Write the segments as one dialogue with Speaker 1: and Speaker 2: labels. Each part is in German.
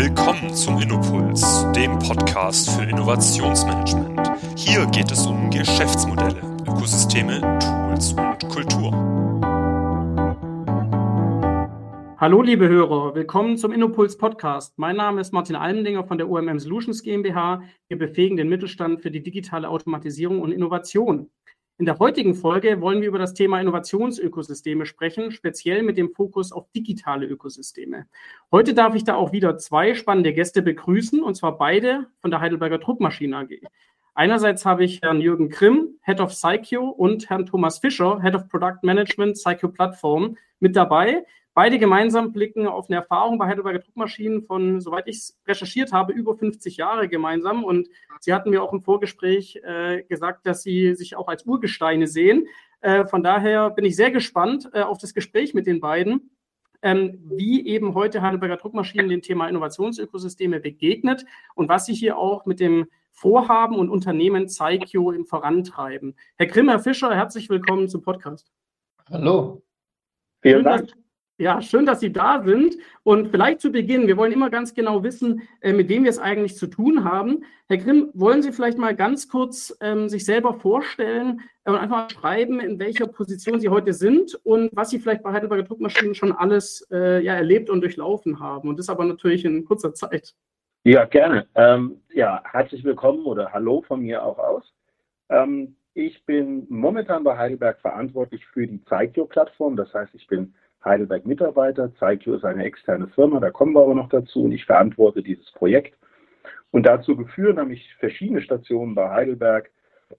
Speaker 1: Willkommen zum Innopuls, dem Podcast für Innovationsmanagement. Hier geht es um Geschäftsmodelle, Ökosysteme, Tools und Kultur.
Speaker 2: Hallo liebe Hörer, willkommen zum Innopuls Podcast. Mein Name ist Martin Almendinger von der UMM Solutions GmbH. Wir befähigen den Mittelstand für die digitale Automatisierung und Innovation. In der heutigen Folge wollen wir über das Thema Innovationsökosysteme sprechen, speziell mit dem Fokus auf digitale Ökosysteme. Heute darf ich da auch wieder zwei spannende Gäste begrüßen, und zwar beide von der Heidelberger Druckmaschine AG. Einerseits habe ich Herrn Jürgen Grimm, Head of Psycho, und Herrn Thomas Fischer, Head of Product Management Psycho Plattform, mit dabei. Beide gemeinsam blicken auf eine Erfahrung bei Heidelberger Druckmaschinen von, soweit ich es recherchiert habe, über 50 Jahre gemeinsam. Und Sie hatten mir auch im Vorgespräch äh, gesagt, dass Sie sich auch als Urgesteine sehen. Äh, von daher bin ich sehr gespannt äh, auf das Gespräch mit den beiden. Ähm, wie eben heute Heidelberger Druckmaschinen dem Thema Innovationsökosysteme begegnet und was sie hier auch mit dem Vorhaben und Unternehmen Zeikio im Vorantreiben. Herr Grimm, Herr Fischer, herzlich willkommen zum Podcast.
Speaker 3: Hallo.
Speaker 2: Vielen Dank. Ja, schön, dass Sie da sind. Und vielleicht zu Beginn, wir wollen immer ganz genau wissen, äh, mit wem wir es eigentlich zu tun haben. Herr Grimm, wollen Sie vielleicht mal ganz kurz ähm, sich selber vorstellen äh, und einfach schreiben, in welcher Position Sie heute sind und was Sie vielleicht bei Heidelberger Druckmaschinen schon alles äh, ja, erlebt und durchlaufen haben. Und das aber natürlich in kurzer Zeit.
Speaker 3: Ja, gerne. Ähm, ja, herzlich willkommen oder Hallo von mir auch aus. Ähm, ich bin momentan bei Heidelberg verantwortlich für die Zeitio-Plattform. Das heißt, ich bin Heidelberg-Mitarbeiter. Zeitio ist eine externe Firma, da kommen wir aber noch dazu und ich verantworte dieses Projekt. Und dazu geführt habe ich verschiedene Stationen bei Heidelberg.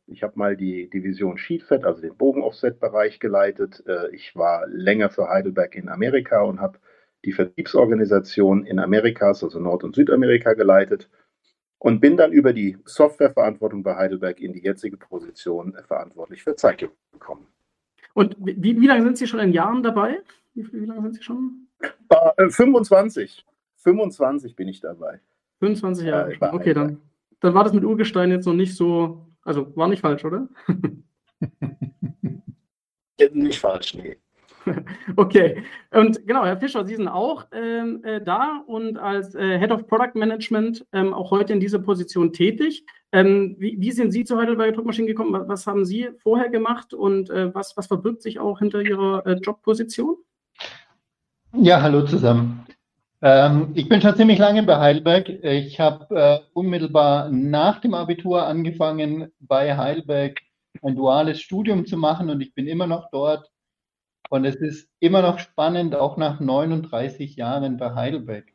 Speaker 3: Ich habe mal die Division Sheetfed, also den Bogenoffset-Bereich geleitet. Äh, ich war länger für Heidelberg in Amerika und habe die Vertriebsorganisation in Amerikas, also Nord- und Südamerika geleitet und bin dann über die Softwareverantwortung bei Heidelberg in die jetzige Position verantwortlich für Zeitio gekommen.
Speaker 2: Und wie, wie lange sind Sie schon in Jahren dabei? Wie, wie lange sind Sie schon?
Speaker 3: Äh, 25. 25 bin ich dabei.
Speaker 2: 25 Jahre. Äh, okay, dann, dann war das mit Urgestein jetzt noch nicht so, also war nicht falsch, oder?
Speaker 3: nicht falsch, nee.
Speaker 2: Okay, und genau, Herr Fischer, Sie sind auch ähm, äh, da und als äh, Head of Product Management ähm, auch heute in dieser Position tätig. Ähm, wie, wie, sind Sie zu Heidelberger Druckmaschinen gekommen? Was, was haben Sie vorher gemacht und äh, was, was verbirgt sich auch hinter Ihrer äh, Jobposition?
Speaker 4: Ja, hallo zusammen. Ähm, ich bin schon ziemlich lange bei Heidelberg. Ich habe äh, unmittelbar nach dem Abitur angefangen, bei Heidelberg ein duales Studium zu machen und ich bin immer noch dort und es ist immer noch spannend, auch nach 39 Jahren bei Heidelberg.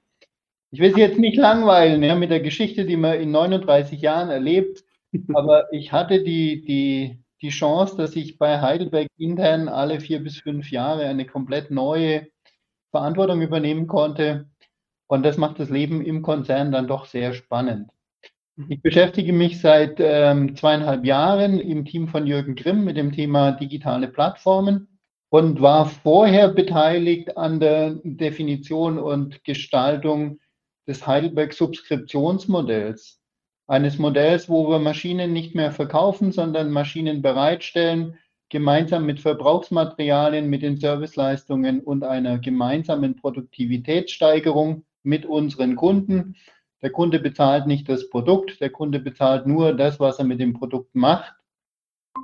Speaker 4: Ich will Sie jetzt nicht langweilen ja, mit der Geschichte, die man in 39 Jahren erlebt, aber ich hatte die, die, die Chance, dass ich bei Heidelberg intern alle vier bis fünf Jahre eine komplett neue Verantwortung übernehmen konnte. Und das macht das Leben im Konzern dann doch sehr spannend. Ich beschäftige mich seit ähm, zweieinhalb Jahren im Team von Jürgen Grimm mit dem Thema digitale Plattformen und war vorher beteiligt an der Definition und Gestaltung des Heidelberg-Subskriptionsmodells. Eines Modells, wo wir Maschinen nicht mehr verkaufen, sondern Maschinen bereitstellen, gemeinsam mit Verbrauchsmaterialien, mit den Serviceleistungen und einer gemeinsamen Produktivitätssteigerung mit unseren Kunden. Der Kunde bezahlt nicht das Produkt, der Kunde bezahlt nur das, was er mit dem Produkt macht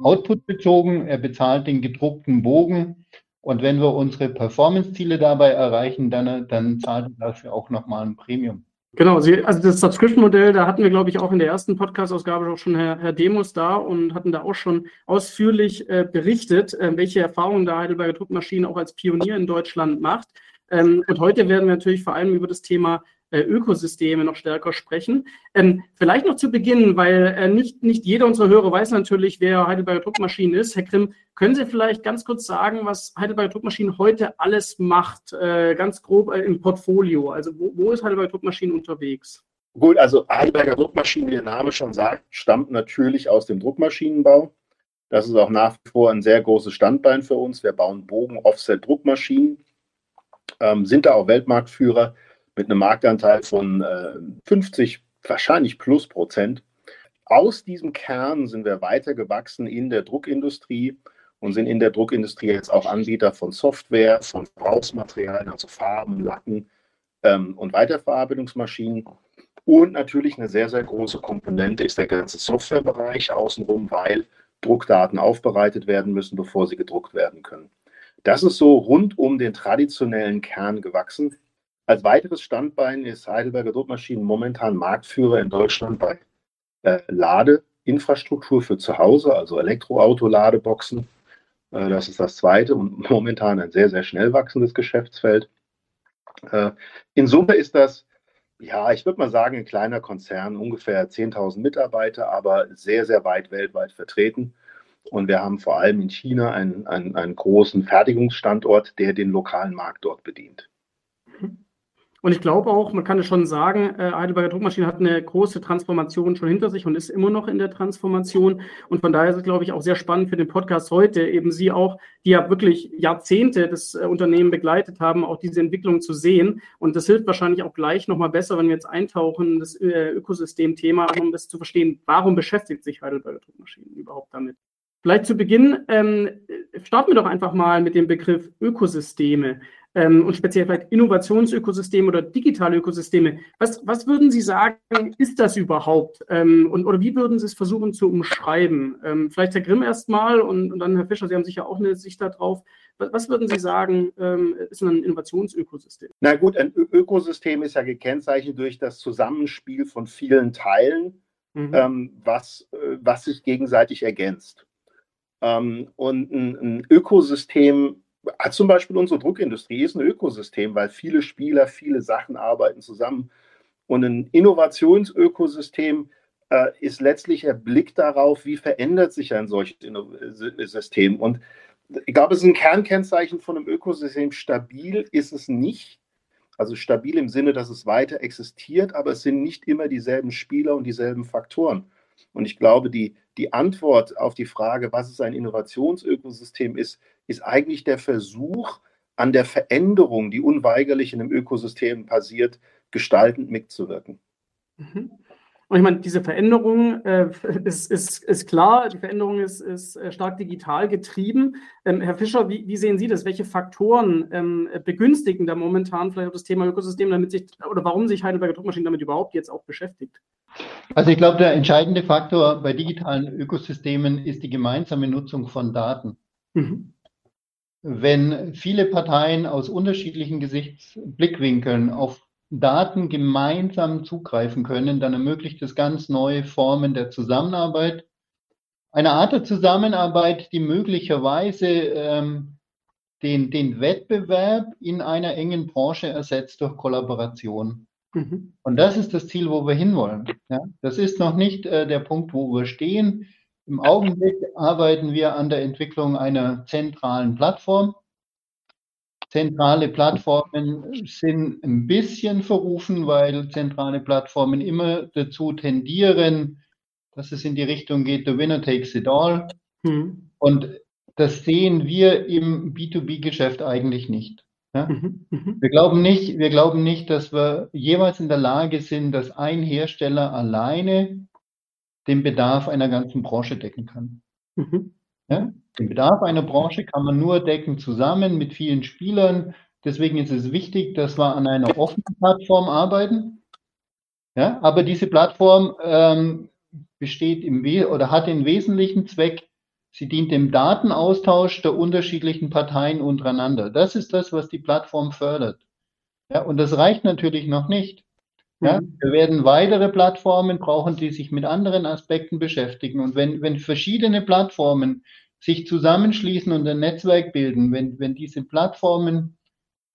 Speaker 4: Output bezogen, er bezahlt den gedruckten Bogen und wenn wir unsere Performance-Ziele dabei erreichen, dann, dann zahlt er dafür auch nochmal ein Premium.
Speaker 2: Genau, Sie, also das Subscription-Modell, da hatten wir, glaube ich, auch in der ersten Podcast-Ausgabe auch schon Herr, Herr Demos da und hatten da auch schon ausführlich äh, berichtet, äh, welche Erfahrungen da Heidelberger Druckmaschinen auch als Pionier in Deutschland macht. Ähm, und heute werden wir natürlich vor allem über das Thema Ökosysteme noch stärker sprechen. Ähm, vielleicht noch zu Beginn, weil äh, nicht, nicht jeder unserer Hörer weiß natürlich, wer Heidelberger Druckmaschinen ist. Herr Grimm, können Sie vielleicht ganz kurz sagen, was Heidelberger Druckmaschinen heute alles macht, äh, ganz grob äh, im Portfolio? Also wo, wo ist Heidelberger Druckmaschinen unterwegs?
Speaker 3: Gut, also Heidelberger Druckmaschinen, wie der Name schon sagt, stammt natürlich aus dem Druckmaschinenbau. Das ist auch nach wie vor ein sehr großes Standbein für uns. Wir bauen Bogen-Offset-Druckmaschinen, ähm, sind da auch Weltmarktführer mit einem Marktanteil von äh, 50, wahrscheinlich plus Prozent. Aus diesem Kern sind wir weiter gewachsen in der Druckindustrie und sind in der Druckindustrie jetzt auch Anbieter von Software, von Verbrauchsmaterialien, also Farben, Lacken, ähm, und Weiterverarbeitungsmaschinen. Und natürlich eine sehr, sehr große Komponente ist der ganze Softwarebereich außenrum, weil Druckdaten aufbereitet werden müssen, bevor sie gedruckt werden können. Das ist so rund um den traditionellen Kern gewachsen. Als weiteres Standbein ist Heidelberger Druckmaschinen momentan Marktführer in Deutschland bei äh, Ladeinfrastruktur für zu Hause, also Elektroauto-Ladeboxen. Äh, das ist das zweite und momentan ein sehr, sehr schnell wachsendes Geschäftsfeld. Äh, in Summe ist das, ja, ich würde mal sagen, ein kleiner Konzern, ungefähr 10.000 Mitarbeiter, aber sehr, sehr weit weltweit vertreten. Und wir haben vor allem in China einen, einen, einen großen Fertigungsstandort, der den lokalen Markt dort bedient.
Speaker 2: Und ich glaube auch, man kann es schon sagen, äh, Heidelberger Druckmaschine hat eine große Transformation schon hinter sich und ist immer noch in der Transformation. Und von daher ist es, glaube ich, auch sehr spannend für den Podcast heute, eben Sie auch, die ja wirklich Jahrzehnte das äh, Unternehmen begleitet haben, auch diese Entwicklung zu sehen. Und das hilft wahrscheinlich auch gleich nochmal besser, wenn wir jetzt eintauchen, das äh, Ökosystem-Thema, um das zu verstehen, warum beschäftigt sich Heidelberger Druckmaschinen überhaupt damit? Vielleicht zu Beginn ähm, starten wir doch einfach mal mit dem Begriff Ökosysteme ähm, und speziell vielleicht Innovationsökosysteme oder digitale Ökosysteme. Was, was würden Sie sagen, ist das überhaupt? Ähm, und, oder wie würden Sie es versuchen zu umschreiben? Ähm, vielleicht Herr Grimm erstmal und, und dann Herr Fischer, Sie haben sicher auch eine Sicht darauf. Was, was würden Sie sagen, ähm, ist ein Innovationsökosystem?
Speaker 3: Na gut, ein Ö Ökosystem ist ja gekennzeichnet durch das Zusammenspiel von vielen Teilen, mhm. Ähm, was, äh, was sich gegenseitig ergänzt. Ähm, und ein, ein Ökosystem zum Beispiel unsere Druckindustrie ist ein Ökosystem, weil viele Spieler, viele Sachen arbeiten zusammen. Und ein Innovationsökosystem äh, ist letztlich der Blick darauf, wie verändert sich ein solches System. Und ich glaube, es ist ein Kernkennzeichen von einem Ökosystem. Stabil ist es nicht. Also stabil im Sinne, dass es weiter existiert, aber es sind nicht immer dieselben Spieler und dieselben Faktoren. Und ich glaube, die, die Antwort auf die Frage, was ist ein Innovationsökosystem ist, ist eigentlich der Versuch, an der Veränderung, die unweigerlich in einem Ökosystem passiert, gestaltend mitzuwirken.
Speaker 2: Mhm. Und ich meine, diese Veränderung äh, ist, ist, ist klar, die Veränderung ist, ist äh, stark digital getrieben. Ähm, Herr Fischer, wie, wie, sehen Sie das? Welche Faktoren ähm, begünstigen da momentan vielleicht auch das Thema Ökosystem, damit sich, oder warum sich Heidelberger Druckmaschinen damit überhaupt jetzt auch beschäftigt?
Speaker 4: Also ich glaube, der entscheidende Faktor bei digitalen Ökosystemen ist die gemeinsame Nutzung von Daten. Mhm. Wenn viele Parteien aus unterschiedlichen Gesichtsblickwinkeln auf Daten gemeinsam zugreifen können, dann ermöglicht es ganz neue Formen der Zusammenarbeit. Eine Art der Zusammenarbeit, die möglicherweise ähm, den, den Wettbewerb in einer engen Branche ersetzt durch Kollaboration. Mhm. Und das ist das Ziel, wo wir hinwollen. Ja, das ist noch nicht äh, der Punkt, wo wir stehen. Im Augenblick arbeiten wir an der Entwicklung einer zentralen Plattform, Zentrale Plattformen sind ein bisschen verrufen, weil zentrale Plattformen immer dazu tendieren, dass es in die Richtung geht, the winner takes it all. Mhm. Und das sehen wir im B2B-Geschäft eigentlich nicht. Ja? Mhm. Mhm. Wir, glauben nicht wir glauben nicht, dass wir jeweils in der Lage sind, dass ein Hersteller alleine den Bedarf einer ganzen Branche decken kann. Mhm. Ja? Den Bedarf einer Branche kann man nur decken zusammen mit vielen Spielern. Deswegen ist es wichtig, dass wir an einer offenen Plattform arbeiten. Ja, aber diese Plattform ähm, besteht im We oder hat den wesentlichen Zweck, sie dient dem Datenaustausch der unterschiedlichen Parteien untereinander. Das ist das, was die Plattform fördert. Ja, und das reicht natürlich noch nicht. Ja, mhm. wir werden weitere Plattformen brauchen, die sich mit anderen Aspekten beschäftigen. Und wenn, wenn verschiedene Plattformen sich zusammenschließen und ein Netzwerk bilden, wenn, wenn diese Plattformen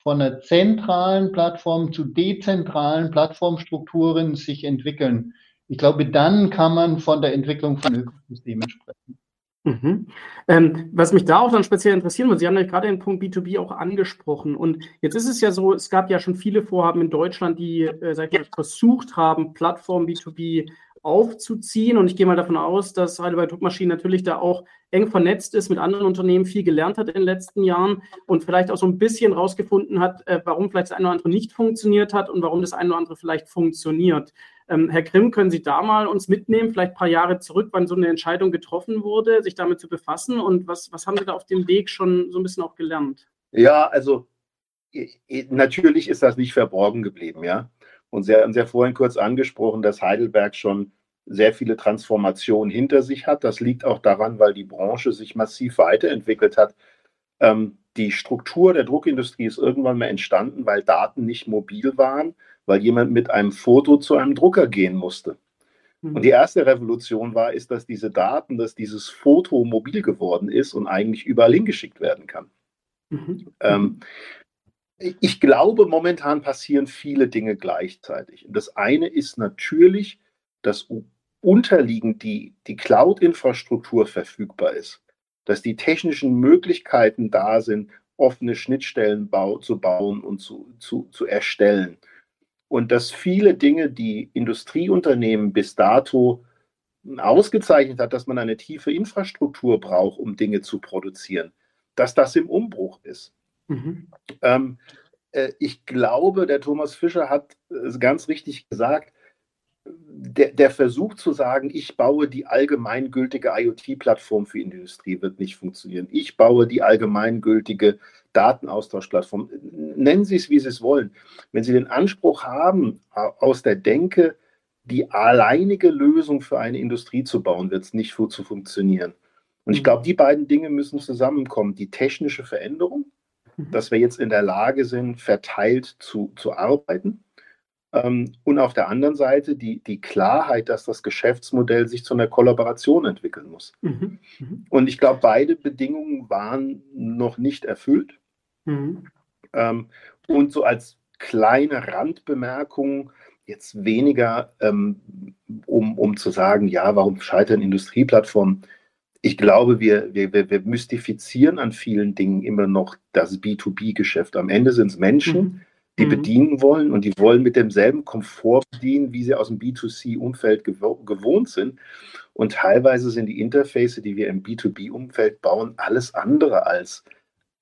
Speaker 4: von einer zentralen Plattform zu dezentralen Plattformstrukturen sich entwickeln, ich glaube, dann kann man von der Entwicklung von Ökosystemen sprechen.
Speaker 2: Mhm. Ähm, was mich da auch dann speziell interessieren würde, Sie haben ja gerade den Punkt B2B auch angesprochen. Und jetzt ist es ja so, es gab ja schon viele Vorhaben in Deutschland, die, äh, sag ich mal, versucht haben, Plattformen B2B aufzuziehen. Und ich gehe mal davon aus, dass Heidelberg Druckmaschinen natürlich da auch eng vernetzt ist, mit anderen Unternehmen viel gelernt hat in den letzten Jahren und vielleicht auch so ein bisschen rausgefunden hat, äh, warum vielleicht das eine oder andere nicht funktioniert hat und warum das eine oder andere vielleicht funktioniert. Ähm, Herr Grimm, können Sie da mal uns mitnehmen, vielleicht ein paar Jahre zurück, wann so eine Entscheidung getroffen wurde, sich damit zu befassen und was, was haben Sie da auf dem Weg schon so ein bisschen auch gelernt?
Speaker 3: Ja, also natürlich ist das nicht verborgen geblieben, ja. Und Sie haben ja vorhin kurz angesprochen, dass Heidelberg schon sehr viele Transformationen hinter sich hat. Das liegt auch daran, weil die Branche sich massiv weiterentwickelt hat. Ähm, die Struktur der Druckindustrie ist irgendwann mal entstanden, weil Daten nicht mobil waren, weil jemand mit einem Foto zu einem Drucker gehen musste. Und die erste Revolution war, ist, dass diese Daten, dass dieses Foto mobil geworden ist und eigentlich überall hingeschickt werden kann. Mhm. Ähm, ich glaube, momentan passieren viele Dinge gleichzeitig. Das eine ist natürlich, dass unterliegend die, die Cloud-Infrastruktur verfügbar ist, dass die technischen Möglichkeiten da sind, offene Schnittstellen bau, zu bauen und zu, zu, zu erstellen. Und dass viele Dinge, die Industrieunternehmen bis dato ausgezeichnet hat, dass man eine tiefe Infrastruktur braucht, um Dinge zu produzieren, dass das im Umbruch ist. Mhm. Ähm, äh, ich glaube, der Thomas Fischer hat es ganz richtig gesagt, der, der, Versuch zu sagen, ich baue die allgemeingültige IoT-Plattform für Industrie, wird nicht funktionieren. Ich baue die allgemeingültige Datenaustauschplattform. Nennen Sie es, wie Sie es wollen. Wenn Sie den Anspruch haben, aus der Denke die alleinige Lösung für eine Industrie zu bauen, wird es nicht zu funktionieren. Und ich glaube, die beiden Dinge müssen zusammenkommen. Die technische Veränderung, mhm. dass wir jetzt in der Lage sind, verteilt zu, zu arbeiten ähm, und auf der anderen Seite die, die Klarheit, dass das Geschäftsmodell sich zu einer Kollaboration entwickeln muss. Mhm. Mhm. Und ich glaube, beide Bedingungen waren noch nicht erfüllt. Mhm. Ähm, und so als kleine Randbemerkung, jetzt weniger, ähm, um, um zu sagen, ja, warum scheitern Industrieplattformen? Ich glaube, wir, wir, wir mystifizieren an vielen Dingen immer noch das B2B-Geschäft. Am Ende sind es Menschen, mhm die mhm. bedienen wollen und die wollen mit demselben Komfort bedienen, wie sie aus dem B2C-Umfeld gewo gewohnt sind. Und teilweise sind die Interface, die wir im B2B-Umfeld bauen, alles andere als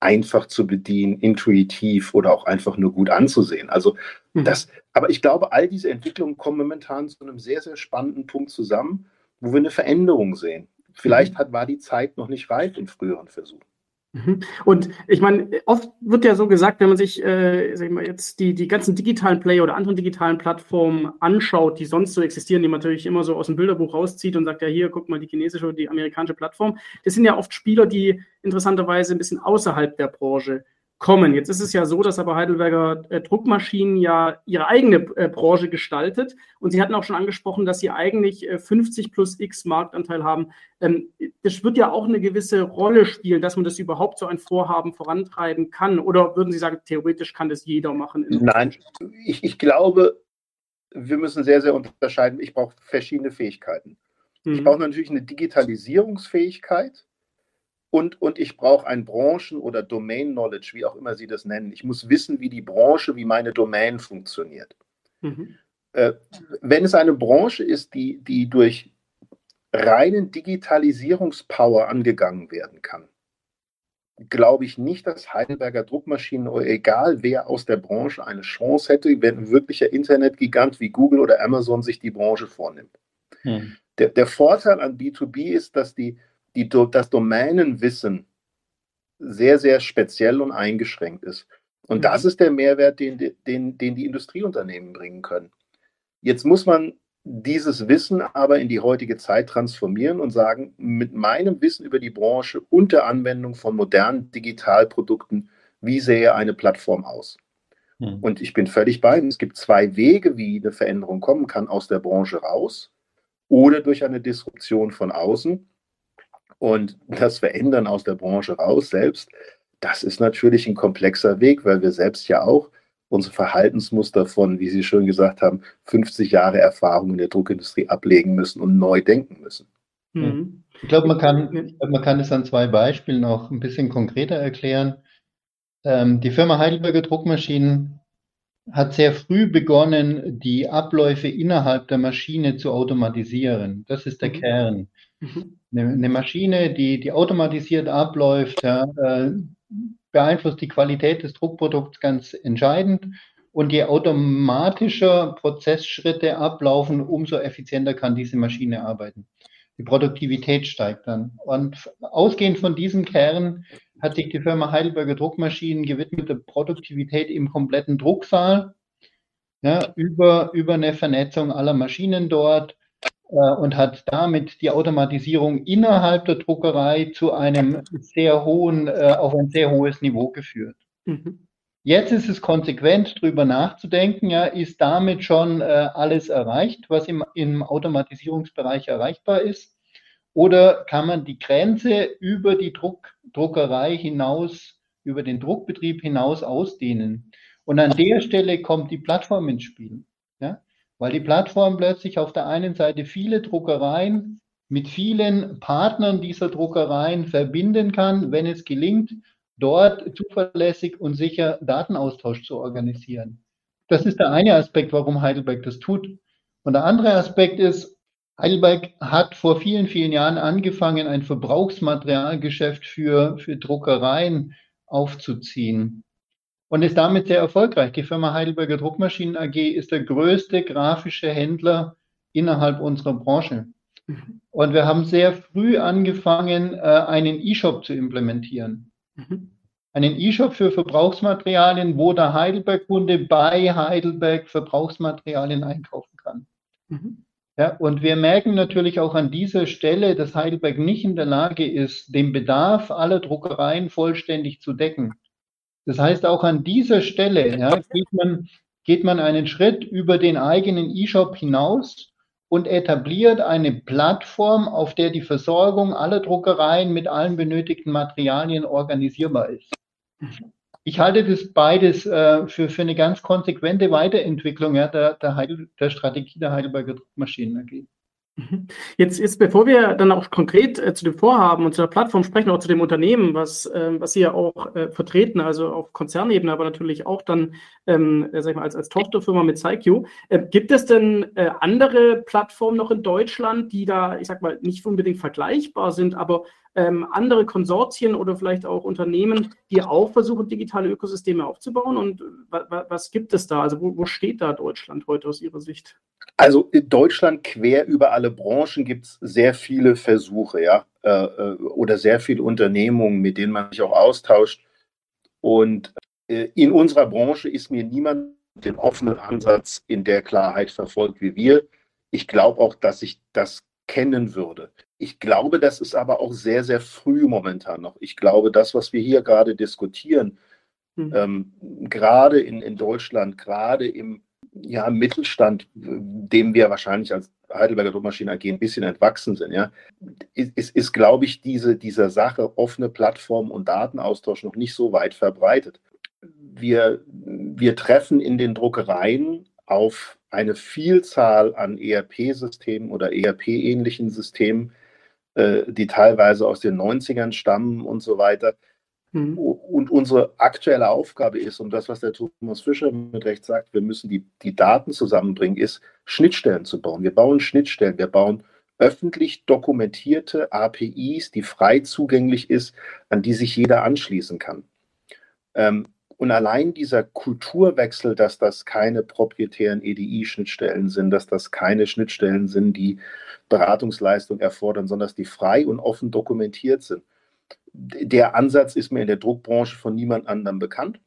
Speaker 3: einfach zu bedienen, intuitiv oder auch einfach nur gut anzusehen. Also mhm. das, aber ich glaube, all diese Entwicklungen kommen momentan zu einem sehr, sehr spannenden Punkt zusammen, wo wir eine Veränderung sehen. Vielleicht mhm. hat, war die Zeit noch nicht reif in früheren Versuchen.
Speaker 2: Mhm. Und ich meine, oft wird ja so gesagt, wenn man sich äh, sag ich mal, jetzt die, die ganzen digitalen Player oder anderen digitalen Plattformen anschaut, die sonst so existieren, die man natürlich immer so aus dem Bilderbuch rauszieht und sagt, ja, hier, guck mal, die chinesische oder die amerikanische Plattform. Das sind ja oft Spieler, die interessanterweise ein bisschen außerhalb der Branche kommen. Jetzt ist es ja so, dass aber Heidelberger äh, Druckmaschinen ja ihre eigene äh, Branche gestaltet. Und Sie hatten auch schon angesprochen, dass Sie eigentlich äh, 50 plus X Marktanteil haben. Ähm, das wird ja auch eine gewisse Rolle spielen, dass man das überhaupt so ein Vorhaben vorantreiben kann. Oder würden Sie sagen, theoretisch kann das jeder machen?
Speaker 3: Nein, ich, ich glaube, wir müssen sehr, sehr unterscheiden. Ich brauche verschiedene Fähigkeiten. Mhm. Ich brauche natürlich eine Digitalisierungsfähigkeit und, und ich brauche ein Branchen- oder Domain-Knowledge, wie auch immer Sie das nennen. Ich muss wissen, wie die Branche, wie meine Domain funktioniert. Mhm. Äh, wenn es eine Branche ist, die, die durch reinen Digitalisierungspower angegangen werden kann, glaube ich nicht, dass Heidelberger Druckmaschinen, egal wer aus der Branche, eine Chance hätte, wenn ein wirklicher Internetgigant wie Google oder Amazon sich die Branche vornimmt. Hm. Der, der Vorteil an B2B ist, dass die die, das Domänenwissen sehr, sehr speziell und eingeschränkt ist. Und mhm. das ist der Mehrwert, den, den, den die Industrieunternehmen bringen können. Jetzt muss man dieses Wissen aber in die heutige Zeit transformieren und sagen, mit meinem Wissen über die Branche und der Anwendung von modernen Digitalprodukten, wie sähe eine Plattform aus? Mhm. Und ich bin völlig bei Ihnen. Es gibt zwei Wege, wie eine Veränderung kommen kann, aus der Branche raus oder durch eine Disruption von außen. Und das Verändern aus der Branche raus selbst, das ist natürlich ein komplexer Weg, weil wir selbst ja auch unsere Verhaltensmuster von, wie Sie schon gesagt haben, 50 Jahre Erfahrung in der Druckindustrie ablegen müssen und neu denken müssen.
Speaker 4: Mhm. Ich glaube, man kann, man kann es an zwei Beispielen noch ein bisschen konkreter erklären. Ähm, die Firma Heidelberger Druckmaschinen hat sehr früh begonnen, die Abläufe innerhalb der Maschine zu automatisieren. Das ist der mhm. Kern. Mhm. Eine, Maschine, die, die automatisiert abläuft, ja, äh, beeinflusst die Qualität des Druckprodukts ganz entscheidend. Und je automatischer Prozessschritte ablaufen, umso effizienter kann diese Maschine arbeiten. Die Produktivität steigt dann. Und ausgehend von diesem Kern hat sich die Firma Heidelberger Druckmaschinen gewidmet der Produktivität im kompletten Drucksaal, ja, über, über eine Vernetzung aller Maschinen dort und hat damit die Automatisierung innerhalb der Druckerei zu einem sehr hohen, äh, auf ein sehr hohes Niveau geführt. Mhm. Jetzt ist es konsequent, darüber nachzudenken, ja, ist damit schon äh, alles erreicht, was im, im Automatisierungsbereich erreichbar ist? Oder kann man die Grenze über die Druck, Druckerei hinaus, über den Druckbetrieb hinaus ausdehnen? Und an der Stelle kommt die Plattform ins Spiel. Weil die Plattform plötzlich auf der einen Seite viele Druckereien mit vielen Partnern dieser Druckereien verbinden kann, wenn es gelingt, dort zuverlässig und sicher Datenaustausch zu organisieren. Das ist der eine Aspekt, warum Heidelberg das tut. Und der andere Aspekt ist, Heidelberg hat vor vielen, vielen Jahren angefangen, ein Verbrauchsmaterialgeschäft für, für Druckereien aufzuziehen und ist damit sehr erfolgreich. Die Firma Heidelberger Druckmaschinen AG ist der größte grafische Händler innerhalb unserer Branche. Mhm. Und wir haben sehr früh angefangen, äh, einen E-Shop zu implementieren. Mhm. Einen E-Shop für Verbrauchsmaterialien, wo der Heidelberg-Kunde bei Heidelberg Verbrauchsmaterialien einkaufen kann. Mhm. Ja, und wir merken natürlich auch an dieser Stelle, dass Heidelberg nicht in der Lage ist, den Bedarf aller Druckereien vollständig zu decken. Das heißt, auch an dieser Stelle ja, geht, man, geht man einen Schritt über den eigenen E-Shop hinaus und etabliert eine Plattform, auf der die Versorgung aller Druckereien mit allen benötigten Materialien organisierbar ist. Ich halte das beides äh, für, für eine ganz konsequente Weiterentwicklung ja, der, der, Heidel, der Strategie der Heidelberger Druckmaschinen AG.
Speaker 2: Mhm. Jetzt, jetzt, bevor wir dann auch konkret äh, zu dem Vorhaben und zu der Plattform sprechen, auch zu dem Unternehmen, was, äh, was Sie ja auch äh, vertreten, also auf Konzernebene, aber natürlich auch dann, ähm, äh, sag ich mal, als, als Tochterfirma mit PsyQ. Äh, gibt es denn äh, andere Plattformen noch in Deutschland, die da, ich sag mal, nicht unbedingt vergleichbar sind, aber ähm, andere Konsortien oder vielleicht auch Unternehmen, die auch versuchen, digitale Ökosysteme aufzubauen? Und was gibt es da? Also wo, wo steht da Deutschland heute aus Ihrer Sicht?
Speaker 3: Also in Deutschland quer über alle Branchen gibt es sehr viele Versuche, ja, äh, äh, oder sehr viele Unternehmungen, mit denen man sich auch austauscht. Und äh, in unserer Branche ist mir niemand den offenen Ansatz in der Klarheit verfolgt wie wir. Ich glaube auch, dass ich das kennen würde. Ich glaube, das ist aber auch sehr, sehr früh momentan noch. Ich glaube, das, was wir hier gerade diskutieren, mhm. ähm, gerade in, in Deutschland, gerade im ja, Mittelstand, dem wir wahrscheinlich als Heidelberger Druckmaschine AG ein bisschen entwachsen sind, ja, ist, ist, glaube ich, diese, dieser Sache offene Plattform und Datenaustausch noch nicht so weit verbreitet. Wir, wir treffen in den Druckereien auf eine Vielzahl an ERP-Systemen oder ERP-ähnlichen Systemen, äh, die teilweise aus den 90ern stammen und so weiter. Mhm. Und unsere aktuelle Aufgabe ist, und das, was der Thomas Fischer mit Recht sagt, wir müssen die, die Daten zusammenbringen, ist, Schnittstellen zu bauen. Wir bauen Schnittstellen, wir bauen öffentlich dokumentierte APIs, die frei zugänglich ist, an die sich jeder anschließen kann. Ähm, und allein dieser Kulturwechsel, dass das keine proprietären EDI-Schnittstellen sind, dass das keine Schnittstellen sind, die Beratungsleistung erfordern, sondern dass die frei und offen dokumentiert sind der Ansatz ist mir in der Druckbranche von niemand anderem bekannt.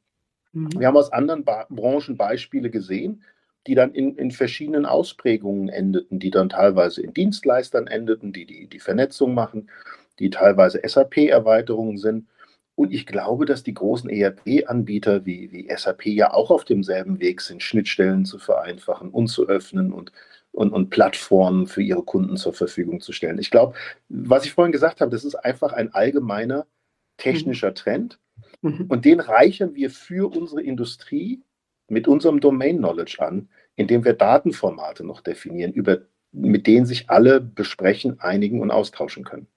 Speaker 3: Mhm. Wir haben aus anderen ba Branchen Beispiele gesehen, die dann in, in, verschiedenen Ausprägungen endeten, die dann teilweise in Dienstleistern endeten, die die, die Vernetzung machen, die teilweise SAP-Erweiterungen sind. Und ich glaube, dass die großen ERP-Anbieter wie, wie SAP ja auch auf demselben Weg sind, Schnittstellen zu vereinfachen und zu öffnen und und, und Plattformen für ihre Kunden zur Verfügung zu stellen. Ich glaube, was ich vorhin gesagt habe, das ist einfach ein allgemeiner technischer mhm. Trend mhm. und den reichern wir für unsere Industrie mit unserem Domain Knowledge an, indem wir Datenformate noch definieren, über, mit denen sich alle besprechen, einigen und austauschen können.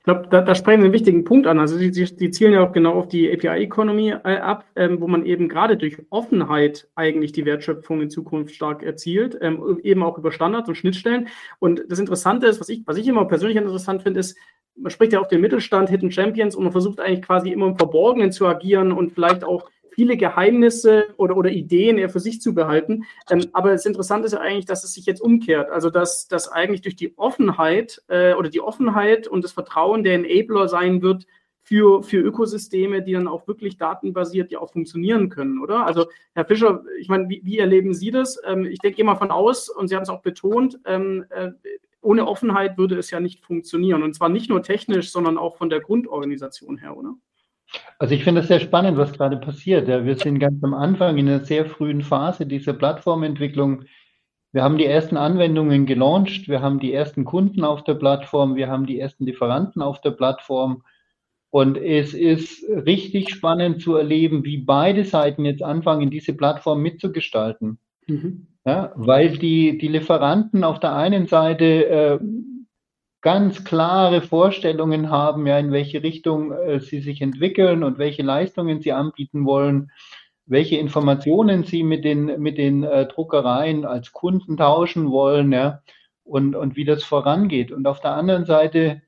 Speaker 2: Ich glaube, da, da sprechen Sie einen wichtigen Punkt an. Also Sie, Sie zielen ja auch genau auf die API-Economy äh, ab, ähm, wo man eben gerade durch Offenheit eigentlich die Wertschöpfung in Zukunft stark erzielt, ähm, eben auch über Standards und Schnittstellen. Und das Interessante ist, was ich, was ich immer persönlich interessant finde, ist, man spricht ja auf den Mittelstand, Hidden Champions und man versucht eigentlich quasi immer im Verborgenen zu agieren und vielleicht auch viele Geheimnisse oder, oder Ideen eher für sich zu behalten. Ähm, aber das Interessante ist ja eigentlich, dass es sich jetzt umkehrt. Also dass, dass eigentlich durch die Offenheit äh, oder die Offenheit und das Vertrauen der Enabler sein wird, für, für Ökosysteme, die dann auch wirklich datenbasiert ja auch funktionieren können, oder? Also, Herr Fischer, ich meine, wie, wie erleben Sie das? Ähm, ich denke mal von aus, und Sie haben es auch betont, ähm, äh, ohne Offenheit würde es ja nicht funktionieren. Und zwar nicht nur technisch, sondern auch von der Grundorganisation her, oder?
Speaker 4: Also ich finde es sehr spannend, was gerade passiert. Ja, wir sind ganz am Anfang in einer sehr frühen Phase dieser Plattformentwicklung. Wir haben die ersten Anwendungen gelauncht, wir haben die ersten Kunden auf der Plattform, wir haben die ersten Lieferanten auf der Plattform. Und es ist richtig spannend zu erleben, wie beide Seiten jetzt anfangen, diese Plattform mitzugestalten. Mhm. Ja, weil die, die Lieferanten auf der einen Seite äh, ganz klare Vorstellungen haben, ja, in welche Richtung äh, sie sich entwickeln und welche Leistungen sie anbieten wollen, welche Informationen sie mit den, mit den äh, Druckereien als Kunden tauschen wollen, ja, und, und wie das vorangeht. Und auf der anderen Seite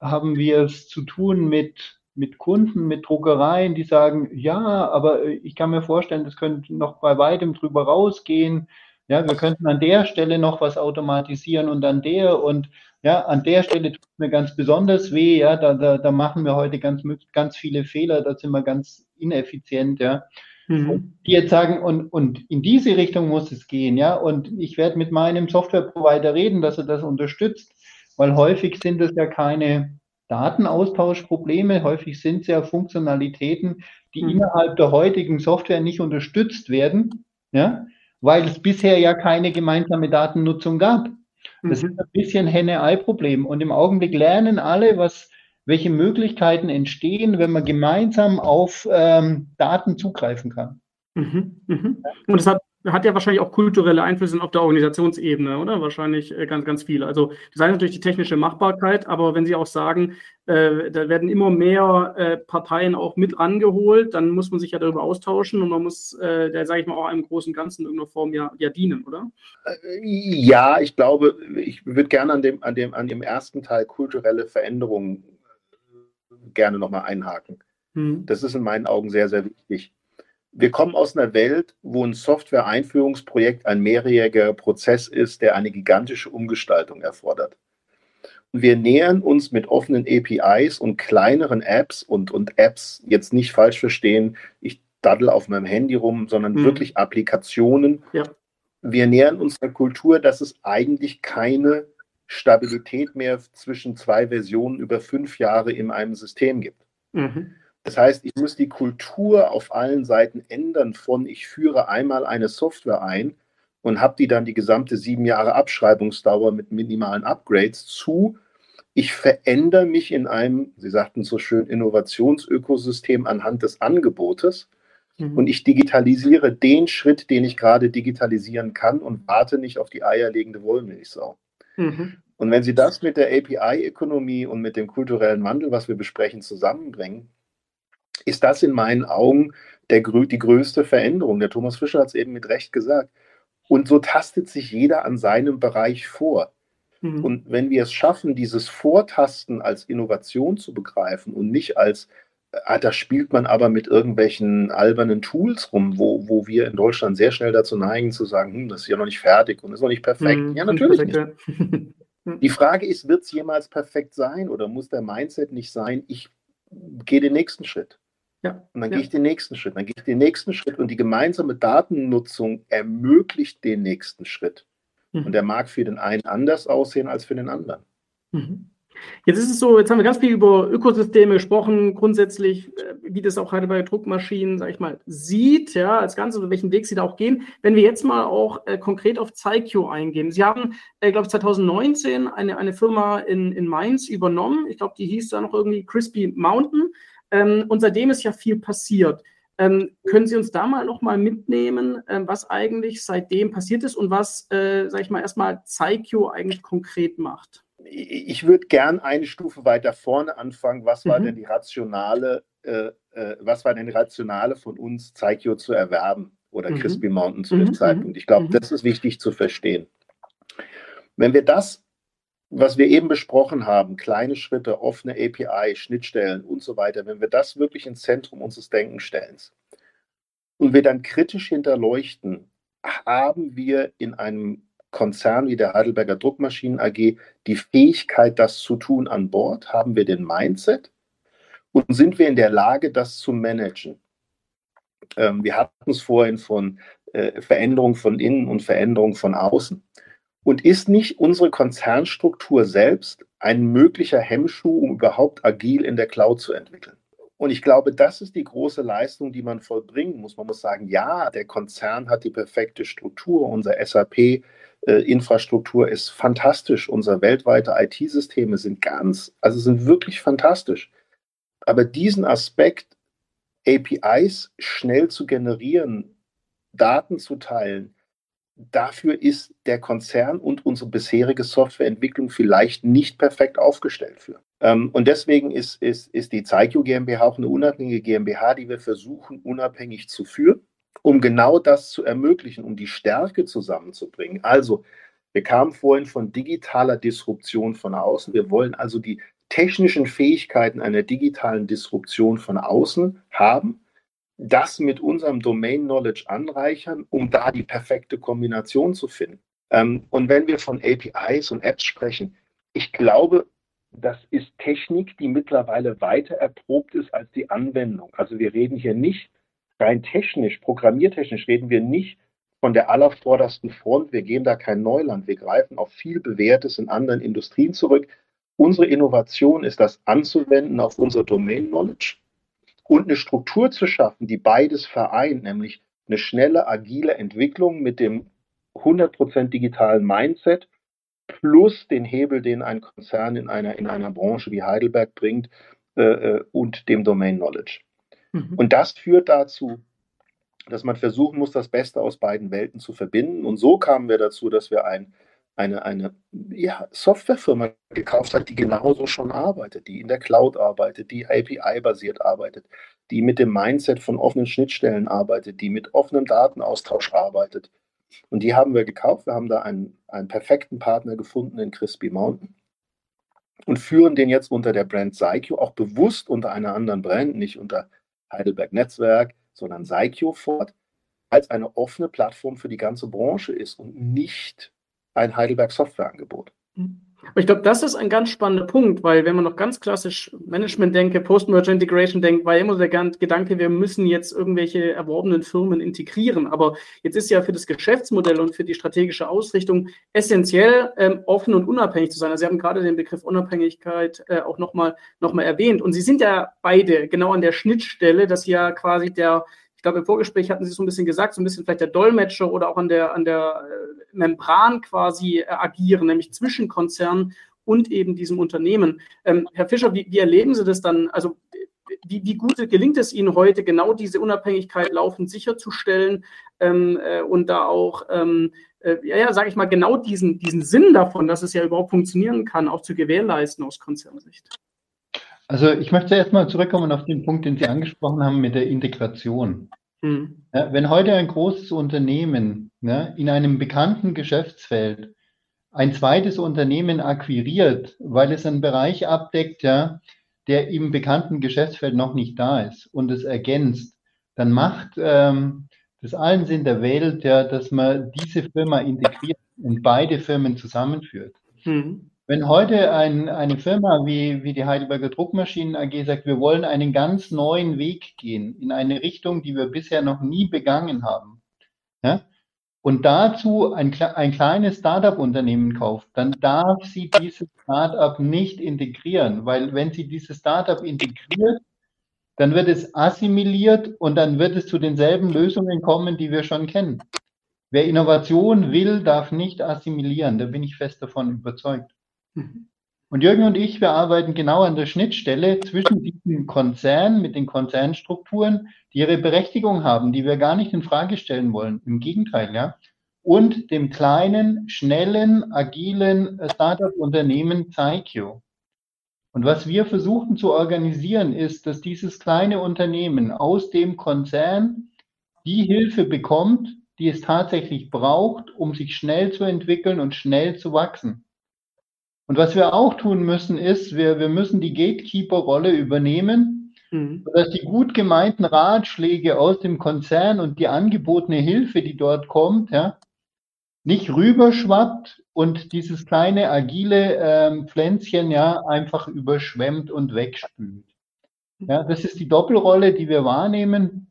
Speaker 4: haben wir es zu tun mit, mit Kunden, mit Druckereien, die sagen, ja, aber ich kann mir vorstellen, das könnte noch bei weitem drüber rausgehen. Ja, wir könnten an der Stelle noch was automatisieren und an der und ja, an der Stelle tut mir ganz besonders weh, ja, da, da, da machen wir heute ganz, ganz viele Fehler, da sind wir ganz ineffizient, ja. Mhm. Die jetzt sagen, und, und in diese Richtung muss es gehen, ja, und ich werde mit meinem Softwareprovider reden, dass er das unterstützt weil häufig sind es ja keine Datenaustauschprobleme, häufig sind es ja Funktionalitäten, die mhm. innerhalb der heutigen Software nicht unterstützt werden, ja, weil es bisher ja keine gemeinsame Datennutzung gab. Das mhm. ist ein bisschen Henne-Ei-Problem. Und im Augenblick lernen alle, was, welche Möglichkeiten entstehen, wenn man gemeinsam auf ähm, Daten zugreifen kann.
Speaker 2: Mhm. Mhm. Und das hat hat ja wahrscheinlich auch kulturelle Einflüsse auf der Organisationsebene, oder? Wahrscheinlich äh, ganz, ganz viel. Also das heißt natürlich die technische Machbarkeit, aber wenn Sie auch sagen, äh, da werden immer mehr äh, Parteien auch mit rangeholt, dann muss man sich ja darüber austauschen und man muss, äh, da sage ich mal, auch einem großen Ganzen in irgendeiner Form ja, ja dienen, oder?
Speaker 3: Äh, ja, ich glaube, ich würde gerne an dem, an, dem, an dem ersten Teil kulturelle Veränderungen gerne nochmal einhaken. Hm. Das ist in meinen Augen sehr, sehr wichtig wir kommen aus einer Welt, wo ein Software-Einführungsprojekt ein mehrjähriger Prozess ist, der eine gigantische Umgestaltung erfordert. Und wir nähern uns mit offenen APIs und kleineren Apps und, und Apps jetzt nicht falsch verstehen, ich daddel auf meinem Handy rum, sondern hm. wirklich Applikationen. Ja. Wir nähern uns einer Kultur, dass es eigentlich keine Stabilität mehr zwischen zwei Versionen über fünf Jahre in einem System gibt. Mhm. Das heißt, ich muss die Kultur auf allen Seiten ändern von ich führe einmal eine Software ein und habe die dann die gesamte sieben Jahre Abschreibungsdauer mit minimalen Upgrades zu ich verändere mich in einem, Sie sagten so schön, Innovationsökosystem anhand des Angebotes mhm. und ich digitalisiere den Schritt, den ich gerade digitalisieren kann und warte nicht auf die eierlegende Wollmilchsau. Mhm. Und wenn Sie das mit der API-Ökonomie und mit dem kulturellen Wandel, was wir besprechen, zusammenbringen, ist das in meinen Augen der, die größte Veränderung. Der Thomas Fischer hat es eben mit Recht gesagt. Und so tastet sich jeder an seinem Bereich vor. Mhm. Und wenn wir es schaffen, dieses Vortasten als Innovation zu begreifen und nicht als, ah, da spielt man aber mit irgendwelchen albernen Tools rum, wo, wo wir in Deutschland sehr schnell dazu neigen zu sagen, hm, das ist ja noch nicht fertig und ist noch nicht perfekt. Mhm. Ja, natürlich nicht. Die Frage ist, wird es jemals perfekt sein oder muss der Mindset nicht sein, ich gehe den nächsten Schritt? Ja, und dann ja. gehe ich den nächsten Schritt, dann gehe ich den nächsten Schritt und die gemeinsame Datennutzung ermöglicht den nächsten Schritt. Mhm. Und der mag für den einen anders aussehen als für den anderen.
Speaker 2: Mhm. Jetzt ist es so, jetzt haben wir ganz viel über Ökosysteme gesprochen, grundsätzlich, äh, wie das auch Heidelberger Druckmaschinen, sage ich mal, sieht, ja, als Ganzes, welchen Weg sie da auch gehen. Wenn wir jetzt mal auch äh, konkret auf ZyQ eingehen. Sie haben, äh, glaube ich, 2019 eine, eine Firma in, in Mainz übernommen. Ich glaube, die hieß da noch irgendwie Crispy Mountain. Ähm, und seitdem ist ja viel passiert. Ähm, können Sie uns da mal noch mal mitnehmen, ähm, was eigentlich seitdem passiert ist und was, äh, sage ich mal, erstmal Zeikio eigentlich konkret macht?
Speaker 3: Ich würde gern eine Stufe weiter vorne anfangen. Was war mhm. denn die rationale, äh, äh, was war denn die rationale von uns, Zeikio zu erwerben oder mhm. Crispy Mountain zu dem mhm. Zeitpunkt? Ich glaube, mhm. das ist wichtig zu verstehen. Wenn wir das was wir eben besprochen haben, kleine Schritte, offene API, Schnittstellen und so weiter, wenn wir das wirklich ins Zentrum unseres Denkens stellen, und wir dann kritisch hinterleuchten, haben wir in einem Konzern wie der Heidelberger Druckmaschinen AG die Fähigkeit, das zu tun an Bord? Haben wir den Mindset? Und sind wir in der Lage, das zu managen? Ähm, wir hatten es vorhin von äh, Veränderung von innen und Veränderung von außen. Und ist nicht unsere Konzernstruktur selbst ein möglicher Hemmschuh, um überhaupt agil in der Cloud zu entwickeln? Und ich glaube, das ist die große Leistung, die man vollbringen muss. Man muss sagen, ja, der Konzern hat die perfekte Struktur. Unser SAP-Infrastruktur äh, ist fantastisch. Unsere weltweite IT-Systeme sind ganz, also sind wirklich fantastisch. Aber diesen Aspekt, APIs schnell zu generieren, Daten zu teilen, dafür ist der Konzern und unsere bisherige Softwareentwicklung vielleicht nicht perfekt aufgestellt für. Ähm, und deswegen ist, ist, ist die Zeigio GmbH auch eine unabhängige GmbH, die wir versuchen, unabhängig zu führen, um genau das zu ermöglichen, um die Stärke zusammenzubringen. Also, wir kamen vorhin von digitaler Disruption von außen. Wir wollen also die technischen Fähigkeiten einer digitalen Disruption von außen haben das mit unserem Domain Knowledge anreichern, um da die perfekte Kombination zu finden. Ähm, und wenn wir von APIs und Apps sprechen, ich glaube, das ist Technik, die mittlerweile weiter erprobt ist als die Anwendung. Also wir reden hier nicht rein technisch, programmiertechnisch reden wir nicht von der allervordersten Front. Wir gehen da kein Neuland. Wir greifen auf viel Bewährtes in anderen Industrien zurück. Unsere Innovation ist das anzuwenden auf unsere Domain Knowledge und eine Struktur zu schaffen, die beides vereint, nämlich eine schnelle, agile Entwicklung mit dem 100% digitalen Mindset plus den Hebel, den ein Konzern in einer, in einer Branche wie Heidelberg bringt äh, äh und dem Domain Knowledge. Mhm. Und das führt dazu, dass man versuchen muss, das Beste aus beiden Welten zu verbinden. Und so kamen wir dazu, dass wir ein eine, eine ja, Softwarefirma gekauft hat, die genauso schon arbeitet, die in der Cloud arbeitet, die API-basiert arbeitet, die mit dem Mindset von offenen Schnittstellen arbeitet, die mit offenem Datenaustausch arbeitet. Und die haben wir gekauft. Wir haben da einen, einen perfekten Partner gefunden in Crispy Mountain und führen den jetzt unter der Brand Psycho, auch bewusst unter einer anderen Brand, nicht unter Heidelberg Netzwerk, sondern Psycho fort, als eine offene Plattform für die ganze Branche ist und nicht ein Heidelberg Softwareangebot.
Speaker 2: Aber ich glaube, das ist ein ganz spannender Punkt, weil wenn man noch ganz klassisch Management denke, Post-Merger Integration denkt, war immer der Gedanke, wir müssen jetzt irgendwelche erworbenen Firmen integrieren. Aber jetzt ist ja für das Geschäftsmodell und für die strategische Ausrichtung essentiell, ähm, offen und unabhängig zu sein. Also Sie haben gerade den Begriff Unabhängigkeit äh, auch nochmal noch erwähnt. Und Sie sind ja beide genau an der Schnittstelle, dass ja quasi der ich glaube, im Vorgespräch hatten Sie so ein bisschen gesagt, so ein bisschen vielleicht der Dolmetscher oder auch an der, an der äh, Membran quasi äh, agieren, nämlich zwischen Konzernen und eben diesem Unternehmen. Ähm, Herr Fischer, wie, wie, erleben Sie das dann? Also wie, wie, gut gelingt es Ihnen heute, genau diese Unabhängigkeit laufend sicherzustellen ähm, äh, und da auch, ähm, äh, ja, ja sage ich mal, genau diesen, diesen Sinn davon, dass es ja überhaupt funktionieren kann, auch zu gewährleisten aus Konzernsicht?
Speaker 4: Also ich möchte erstmal zurückkommen auf den Punkt, den Sie angesprochen haben mit der Integration. Mhm. Ja, wenn heute ein großes Unternehmen ja, in einem bekannten Geschäftsfeld ein zweites Unternehmen akquiriert, weil es einen Bereich abdeckt, ja, der im bekannten Geschäftsfeld noch nicht da ist und es ergänzt, dann macht ähm, das allen Sinn der Welt, ja, dass man diese Firma integriert und beide Firmen zusammenführt. Mhm. Wenn heute ein, eine Firma wie, wie die Heidelberger Druckmaschinen AG sagt, wir wollen einen ganz neuen Weg gehen in eine Richtung, die wir bisher noch nie begangen haben, ja, und dazu ein, ein kleines Startup-Unternehmen kauft, dann darf sie dieses Startup nicht integrieren, weil wenn sie dieses Startup integriert, dann wird es assimiliert und dann wird es zu denselben Lösungen kommen, die wir schon kennen. Wer Innovation will, darf nicht assimilieren, da bin ich fest davon überzeugt. Mhm. Und Jürgen und ich, wir arbeiten genau an der Schnittstelle zwischen diesen Konzernen mit den Konzernstrukturen, die ihre Berechtigung haben, die wir gar nicht in Frage stellen wollen. Im Gegenteil, ja. Und dem kleinen, schnellen, agilen Startup-Unternehmen Zeikio. Und was wir versuchen zu organisieren, ist, dass dieses kleine Unternehmen aus dem Konzern die Hilfe bekommt, die es tatsächlich braucht, um sich schnell zu entwickeln und schnell zu wachsen. Und was wir auch tun müssen, ist, wir, wir müssen die Gatekeeper-Rolle übernehmen mhm. sodass die gut gemeinten Ratschläge aus dem Konzern und die angebotene Hilfe, die dort kommt, ja, nicht rüberschwappt und dieses kleine agile ähm, Pflänzchen ja einfach überschwemmt und wegspült. Ja, das ist die Doppelrolle, die wir wahrnehmen.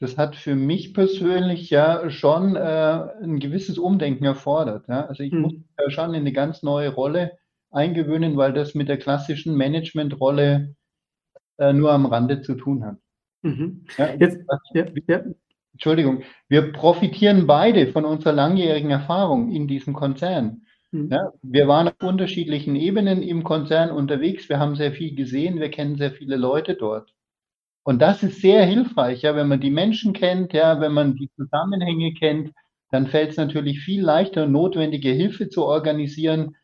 Speaker 4: Das hat für mich persönlich ja schon äh, ein gewisses Umdenken erfordert. Ja. Also ich hm. muss ja schon in eine ganz neue Rolle eingewöhnen, weil das mit der klassischen Managementrolle äh, nur am Rande zu tun hat. Mhm. Ja, Jetzt, ja, ja. Entschuldigung, wir profitieren beide von unserer langjährigen Erfahrung in diesem Konzern. Mhm. Ja, wir waren auf unterschiedlichen Ebenen im Konzern unterwegs, wir haben sehr viel gesehen, wir kennen sehr viele Leute dort. Und das ist sehr hilfreich, ja, wenn man die Menschen kennt, ja, wenn man die Zusammenhänge kennt, dann fällt es natürlich viel leichter, notwendige Hilfe zu organisieren,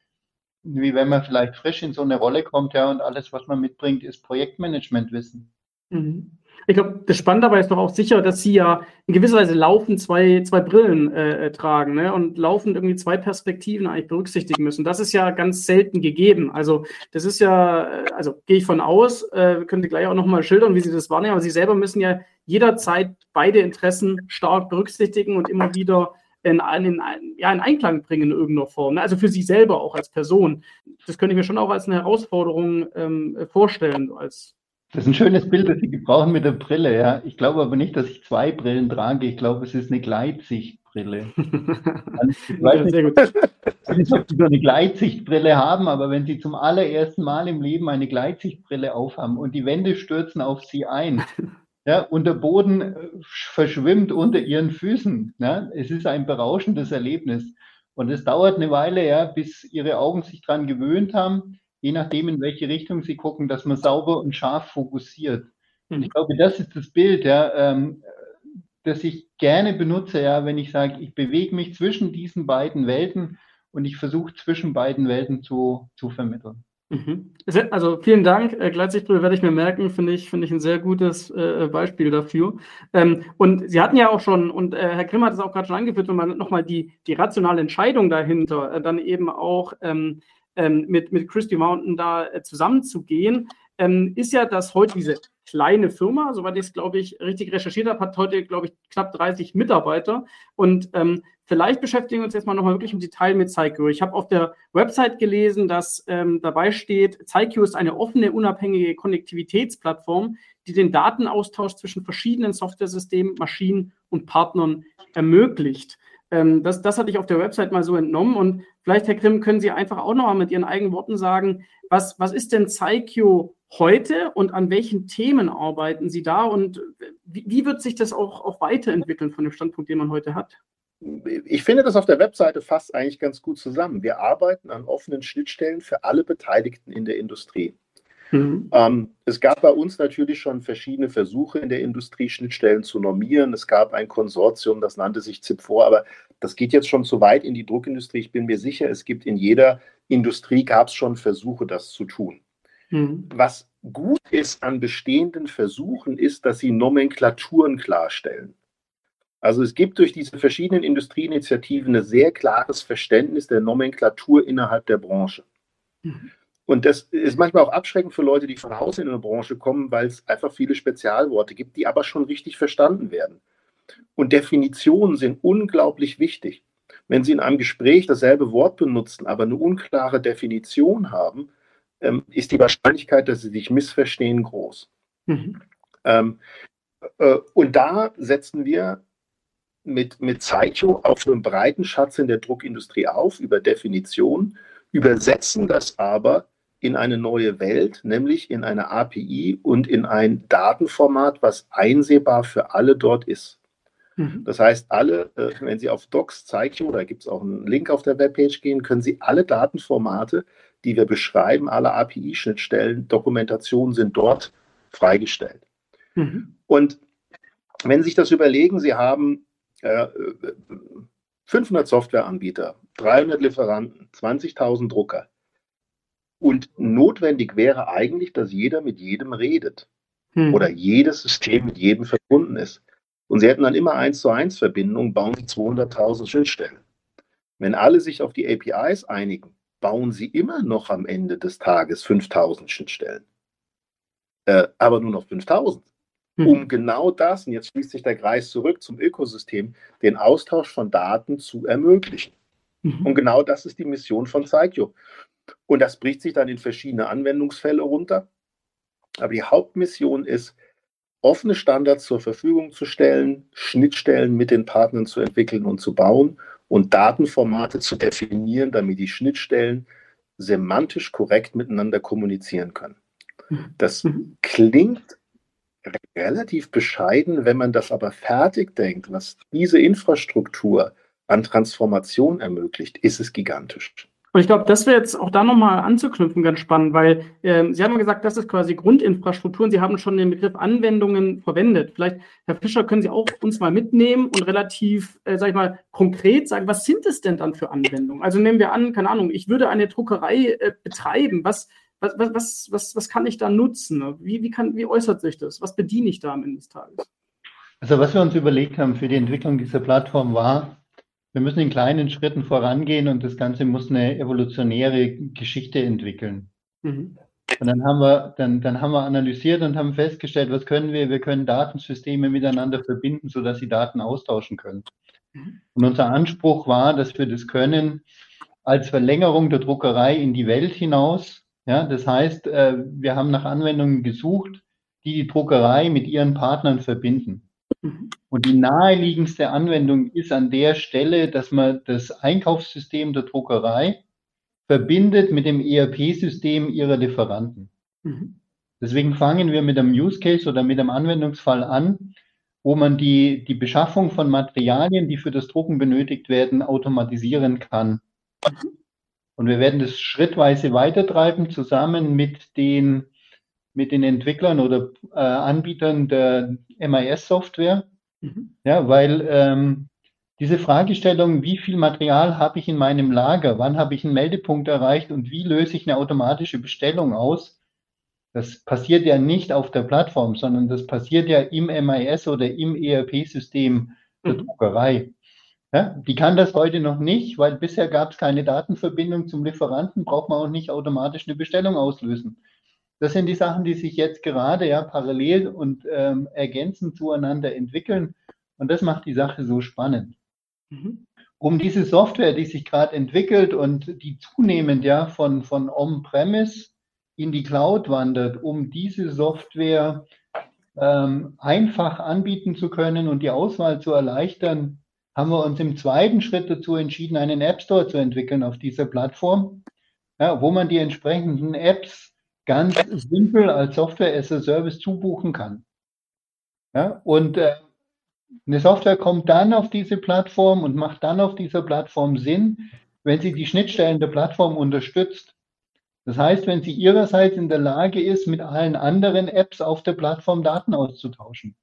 Speaker 4: wie wenn man vielleicht frisch in so eine Rolle kommt, ja, und alles, was man mitbringt, ist Projektmanagementwissen.
Speaker 2: Mhm. Ich glaube, das Spannende dabei ist doch auch sicher, dass Sie ja in gewisser Weise laufend zwei, zwei Brillen äh, äh, tragen ne? und laufend irgendwie zwei Perspektiven eigentlich berücksichtigen müssen. Das ist ja ganz selten gegeben. Also das ist ja, äh, also gehe ich von aus, äh, können Sie gleich auch nochmal schildern, wie Sie das wahrnehmen, aber Sie selber müssen ja jederzeit beide Interessen stark berücksichtigen und immer wieder in, in, ja, in Einklang bringen in irgendeiner Form. Ne? Also für Sie selber auch als Person. Das könnte ich mir schon auch als eine Herausforderung ähm, vorstellen, als
Speaker 4: das ist ein schönes Bild, das Sie gebrauchen mit der Brille, ja. Ich glaube aber nicht, dass ich zwei Brillen trage. Ich glaube, es ist eine Gleitsichtbrille. ich weiß nicht, ob Sie so eine Gleitsichtbrille haben, aber wenn Sie zum allerersten Mal im Leben eine Gleitsichtbrille aufhaben und die Wände stürzen auf Sie ein, ja, und der Boden äh, verschwimmt unter Ihren Füßen, ja, es ist ein berauschendes Erlebnis. Und es dauert eine Weile, ja, bis Ihre Augen sich daran gewöhnt haben je nachdem, in welche Richtung Sie gucken, dass man sauber und scharf fokussiert. Und ich mhm. glaube, das ist das Bild, ja, ähm, das ich gerne benutze, ja, wenn ich sage, ich bewege mich zwischen diesen beiden Welten und ich versuche zwischen beiden Welten zu, zu vermitteln.
Speaker 2: Mhm. Also vielen Dank. Äh, Gleitsichtbrille werde ich mir merken, finde ich, finde ich ein sehr gutes äh, Beispiel dafür. Ähm, und Sie hatten ja auch schon, und äh, Herr Grimm hat es auch gerade schon angeführt, wenn man nochmal die, die rationale Entscheidung dahinter, äh, dann eben auch ähm, ähm, mit, mit Christy Mountain da äh, zusammenzugehen, ähm, ist ja, dass heute diese kleine Firma, soweit ich es, glaube ich, richtig recherchiert habe, hat heute, glaube ich, knapp 30 Mitarbeiter. Und ähm, vielleicht beschäftigen wir uns jetzt mal nochmal wirklich im Detail mit ZyQ. Ich habe auf der Website gelesen, dass ähm, dabei steht, ZyQ ist eine offene, unabhängige Konnektivitätsplattform, die den Datenaustausch zwischen verschiedenen Softwaresystemen, Maschinen und Partnern ermöglicht. Ähm, das, das hatte ich auf der Website mal so entnommen. Und vielleicht, Herr Grimm, können Sie einfach auch noch mal mit Ihren eigenen Worten sagen, was, was ist denn Psycho heute und an welchen Themen arbeiten Sie da und wie, wie wird sich das auch, auch weiterentwickeln von dem Standpunkt, den man heute hat?
Speaker 3: Ich finde das auf der Webseite fast eigentlich ganz gut zusammen. Wir arbeiten an offenen Schnittstellen für alle Beteiligten in der Industrie. Mhm. Ähm, es gab bei uns natürlich schon verschiedene Versuche in der Industrie, Schnittstellen zu normieren. Es gab ein Konsortium, das nannte sich ZIP4, aber das geht jetzt schon zu weit in die Druckindustrie. Ich bin mir sicher, es gibt in jeder Industrie gab es schon Versuche, das zu tun. Mhm. Was gut ist an bestehenden Versuchen, ist, dass sie Nomenklaturen klarstellen. Also es gibt durch diese verschiedenen Industrieinitiativen ein sehr klares Verständnis der Nomenklatur innerhalb der Branche. Mhm. Und das ist manchmal auch abschreckend für Leute, die von Hause in eine Branche kommen, weil es einfach viele Spezialworte gibt, die aber schon richtig verstanden werden. Und Definitionen sind unglaublich wichtig. Wenn Sie in einem Gespräch dasselbe Wort benutzen, aber eine unklare Definition haben, ähm, ist die Wahrscheinlichkeit, dass Sie sich missverstehen, groß. Mhm. Ähm, äh, und da setzen wir mit, mit Zeicho auf einem breiten Schatz in der Druckindustrie auf über Definitionen, übersetzen das aber in eine neue Welt, nämlich in eine API und in ein Datenformat, was einsehbar für alle dort ist. Mhm. Das heißt, alle, äh, wenn Sie auf Docs zeigen, da gibt es auch einen Link auf der Webpage gehen, können Sie alle Datenformate, die wir beschreiben, alle API-Schnittstellen, Dokumentationen sind dort freigestellt. Mhm. Und wenn Sie sich das überlegen, Sie haben äh, 500 Softwareanbieter, 300 Lieferanten, 20.000 Drucker. Und notwendig wäre eigentlich, dass jeder mit jedem redet hm. oder jedes System mit jedem verbunden ist. Und sie hätten dann immer eins zu eins Verbindungen, bauen sie 200.000 Schnittstellen. Wenn alle sich auf die APIs einigen, bauen sie immer noch am Ende des Tages 5000 Schnittstellen. äh, aber nur noch 5000. Mhm. Um genau das, und jetzt schließt sich der Kreis zurück zum Ökosystem, den Austausch von Daten zu ermöglichen. Mhm. Und genau das ist die Mission von Zeigio. Und das bricht sich dann in verschiedene Anwendungsfälle runter. Aber die Hauptmission ist, offene Standards zur Verfügung zu stellen, Schnittstellen mit den Partnern zu entwickeln und zu bauen und Datenformate zu definieren, damit die Schnittstellen semantisch korrekt miteinander kommunizieren können. Mhm. Das mhm. klingt relativ bescheiden, wenn man das aber fertig denkt, was diese Infrastruktur an Transformation ermöglicht, ist es gigantisch.
Speaker 2: Und ich glaube, das wäre jetzt auch da nochmal anzuknüpfen ganz spannend, weil äh, Sie haben gesagt, das ist quasi Grundinfrastruktur und Sie haben schon den Begriff Anwendungen verwendet. Vielleicht, Herr Fischer, können Sie auch uns mal mitnehmen und relativ, äh, sag ich mal, konkret sagen, was sind es denn dann für Anwendungen? Also nehmen wir an, keine Ahnung, ich würde eine Druckerei äh, betreiben. Was, was, was, was, was kann ich da nutzen? Wie, wie, kann, wie äußert sich das? Was bediene ich da am Ende des Tages?
Speaker 4: Also was wir uns überlegt haben für die Entwicklung dieser Plattform war, wir müssen in kleinen Schritten vorangehen und das Ganze muss eine evolutionäre Geschichte entwickeln. Mhm. Und dann haben wir, dann, dann haben wir analysiert und haben festgestellt, was können wir? Wir können Datensysteme miteinander verbinden, sodass sie Daten austauschen können. Mhm. Und unser Anspruch war, dass wir das können als Verlängerung der Druckerei in die Welt hinaus. Ja, das heißt, äh, wir haben nach Anwendungen gesucht, die die Druckerei mit ihren Partnern verbinden. Mhm. Und die naheliegendste Anwendung ist an der Stelle, dass man das Einkaufssystem der Druckerei verbindet mit dem ERP-System ihrer Lieferanten. Mhm. Deswegen fangen wir mit einem Use Case oder mit einem Anwendungsfall an, wo man die, die Beschaffung von Materialien, die für das Drucken benötigt werden, automatisieren kann. Mhm. Und wir werden das schrittweise weitertreiben, zusammen mit den mit den Entwicklern oder äh, Anbietern der MIS-Software. Mhm. Ja, weil ähm, diese Fragestellung, wie viel Material habe ich in meinem Lager, wann habe ich einen Meldepunkt erreicht und wie löse ich eine automatische Bestellung aus, das passiert ja nicht auf der Plattform, sondern das passiert ja im MIS oder im ERP-System der mhm. Druckerei. Ja, die kann das heute noch nicht, weil bisher gab es keine Datenverbindung zum Lieferanten, braucht man auch nicht automatisch eine Bestellung auslösen. Das sind die Sachen, die sich jetzt gerade ja parallel und ähm, ergänzend zueinander entwickeln. Und das macht die Sache so spannend. Mhm. Um diese Software, die sich gerade entwickelt und die zunehmend ja von, von On-Premise in die Cloud wandert, um diese Software ähm, einfach anbieten zu können und die Auswahl zu erleichtern, haben wir uns im zweiten Schritt dazu entschieden, einen App Store zu entwickeln auf dieser Plattform, ja, wo man die entsprechenden Apps ganz simpel als Software as a Service zubuchen kann. Ja, und äh, eine Software kommt dann auf diese Plattform und macht dann auf dieser Plattform Sinn, wenn sie die Schnittstellen der Plattform unterstützt. Das heißt, wenn sie ihrerseits in der Lage ist, mit allen anderen Apps auf der Plattform Daten auszutauschen.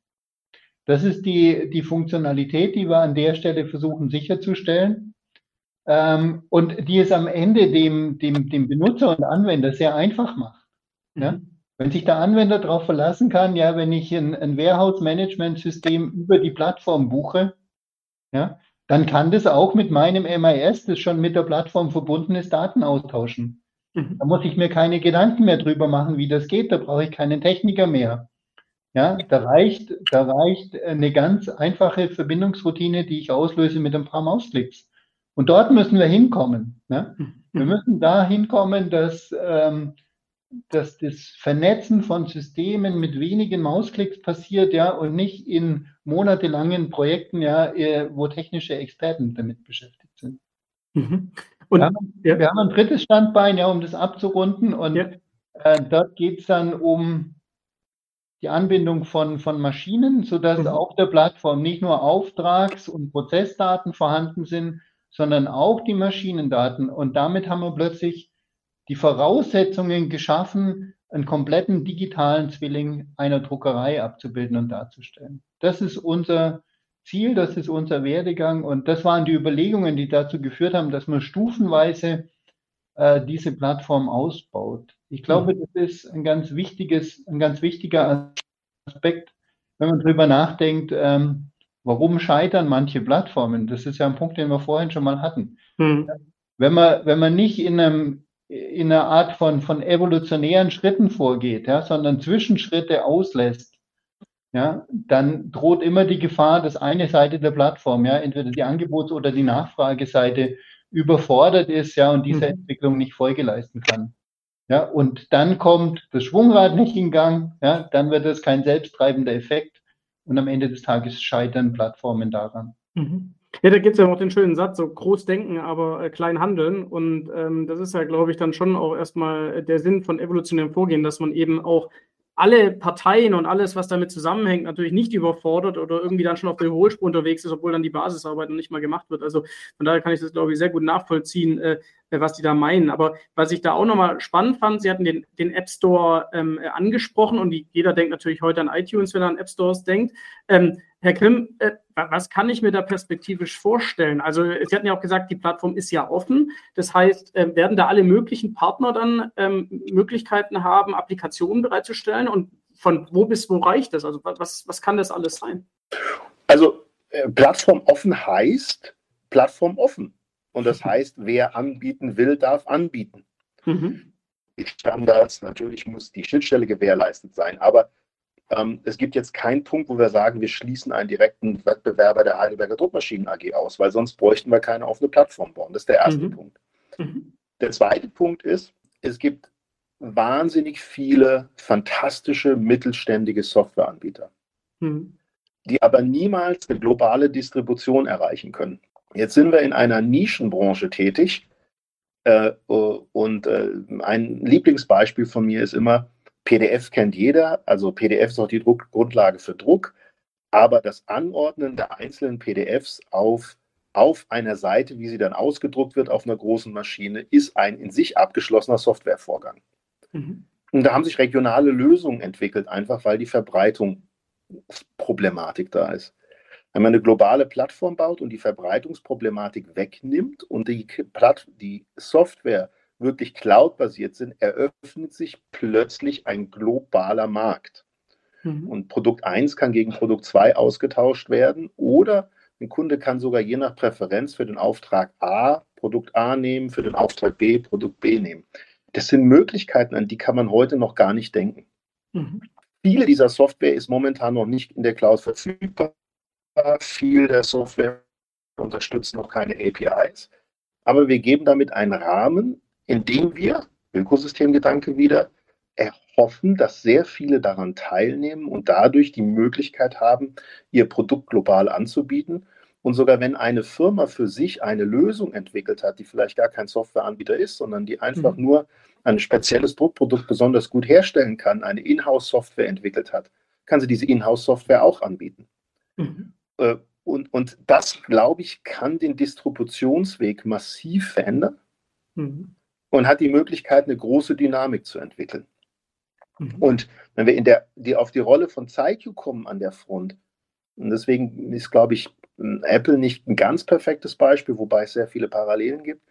Speaker 4: Das ist die, die Funktionalität, die wir an der Stelle versuchen sicherzustellen. Ähm, und die es am Ende dem, dem, dem Benutzer und Anwender sehr einfach macht. Ja? Mhm. Wenn sich der Anwender darauf verlassen kann, ja, wenn ich ein, ein Warehouse-Management-System über die Plattform buche, ja, dann kann das auch mit meinem MIS, das schon mit der Plattform verbunden ist, Daten austauschen. Mhm. Da muss ich mir keine Gedanken mehr drüber machen, wie das geht. Da brauche ich keinen Techniker mehr. Ja, da reicht, da reicht eine ganz einfache Verbindungsroutine, die ich auslöse mit ein paar Mausklicks. Und dort müssen wir hinkommen. Ja? Mhm. Wir müssen da hinkommen, dass ähm, dass das Vernetzen von Systemen mit wenigen Mausklicks passiert, ja, und nicht in monatelangen Projekten, ja, äh, wo technische Experten damit beschäftigt sind. Mhm. Und, wir, haben, ja. wir haben ein drittes Standbein, ja, um das abzurunden, und ja. äh, dort geht es dann um die Anbindung von, von Maschinen, sodass mhm. auf der Plattform nicht nur Auftrags- und Prozessdaten vorhanden sind, sondern auch die Maschinendaten. Und damit haben wir plötzlich die Voraussetzungen geschaffen, einen kompletten digitalen Zwilling einer Druckerei abzubilden und darzustellen. Das ist unser Ziel, das ist unser Werdegang und das waren die Überlegungen, die dazu geführt haben, dass man stufenweise äh, diese Plattform ausbaut. Ich glaube, mhm. das ist ein ganz wichtiges, ein ganz wichtiger Aspekt, wenn man darüber nachdenkt, ähm, warum scheitern manche Plattformen. Das ist ja ein Punkt, den wir vorhin schon mal hatten. Mhm. Wenn man, wenn man nicht in einem in einer Art von, von evolutionären Schritten vorgeht, ja, sondern Zwischenschritte auslässt, ja, dann droht immer die Gefahr, dass eine Seite der Plattform, ja, entweder die Angebots- oder die Nachfrageseite überfordert ist, ja, und diese mhm. Entwicklung nicht Folge leisten kann. Ja, und dann kommt das Schwungrad nicht in Gang, ja, dann wird es kein selbsttreibender Effekt und am Ende des Tages scheitern Plattformen daran.
Speaker 2: Mhm. Ja, da gibt es ja noch den schönen Satz, so groß denken, aber äh, klein handeln. Und ähm, das ist ja, glaube ich, dann schon auch erstmal der Sinn von evolutionärem Vorgehen, dass man eben auch alle Parteien und alles, was damit zusammenhängt, natürlich nicht überfordert oder irgendwie dann schon auf der Überholspur unterwegs ist, obwohl dann die Basisarbeit noch nicht mal gemacht wird. Also von daher kann ich das, glaube ich, sehr gut nachvollziehen, äh, was die da meinen. Aber was ich da auch nochmal spannend fand, Sie hatten den, den App Store ähm, angesprochen und die, jeder denkt natürlich heute an iTunes, wenn er an App Stores denkt. Ähm, Herr Grimm, äh, was kann ich mir da perspektivisch vorstellen? Also Sie hatten ja auch gesagt, die Plattform ist ja offen. Das heißt, äh, werden da alle möglichen Partner dann ähm, Möglichkeiten haben, Applikationen bereitzustellen? Und von wo bis wo reicht das? Also was, was kann das alles sein?
Speaker 3: Also äh, Plattform offen heißt Plattform offen. Und das heißt, wer anbieten will, darf anbieten. Mhm. Die Standards, natürlich muss die Schnittstelle gewährleistet sein, aber ähm, es gibt jetzt keinen Punkt, wo wir sagen, wir schließen einen direkten Wettbewerber der Heidelberger Druckmaschinen AG aus, weil sonst bräuchten wir keine offene Plattform bauen. Das ist der erste mhm. Punkt. Mhm. Der zweite Punkt ist, es gibt wahnsinnig viele fantastische mittelständige Softwareanbieter, mhm. die aber niemals eine globale Distribution erreichen können. Jetzt sind wir in einer Nischenbranche tätig äh, und äh, ein Lieblingsbeispiel von mir ist immer, PDF kennt jeder, also PDF ist auch die Druck Grundlage für Druck, aber das Anordnen der einzelnen PDFs auf, auf einer Seite, wie sie dann ausgedruckt wird auf einer großen Maschine, ist ein in sich abgeschlossener Softwarevorgang. Mhm. Und da haben sich regionale Lösungen entwickelt, einfach weil die Verbreitungsproblematik da ist. Wenn man eine globale Plattform baut und die Verbreitungsproblematik wegnimmt und die, Platt die Software wirklich cloud-basiert sind, eröffnet sich plötzlich ein globaler Markt. Mhm. Und Produkt 1 kann gegen Produkt 2 ausgetauscht werden oder ein Kunde kann sogar je nach Präferenz für den Auftrag A Produkt A nehmen, für den Auftrag B Produkt B nehmen. Das sind Möglichkeiten, an die kann man heute noch gar nicht denken. Mhm. Viele dieser Software ist momentan noch nicht in der Cloud verfügbar. Viel der Software unterstützt noch keine APIs. Aber wir geben damit einen Rahmen, indem wir, Ökosystemgedanke wieder, erhoffen, dass sehr viele daran teilnehmen und dadurch die Möglichkeit haben, ihr Produkt global anzubieten. Und sogar wenn eine Firma für sich eine Lösung entwickelt hat, die vielleicht gar kein Softwareanbieter ist, sondern die einfach mhm. nur ein spezielles Druckprodukt besonders gut herstellen kann, eine Inhouse-Software entwickelt hat, kann sie diese Inhouse-Software auch anbieten. Mhm. Äh, und, und das, glaube ich, kann den Distributionsweg massiv verändern. Mhm und hat die Möglichkeit, eine große Dynamik zu entwickeln. Mhm. Und wenn wir in der, die, auf die Rolle von ZeiQ kommen an der Front, und deswegen ist, glaube ich, Apple nicht ein ganz perfektes Beispiel, wobei es sehr viele Parallelen gibt.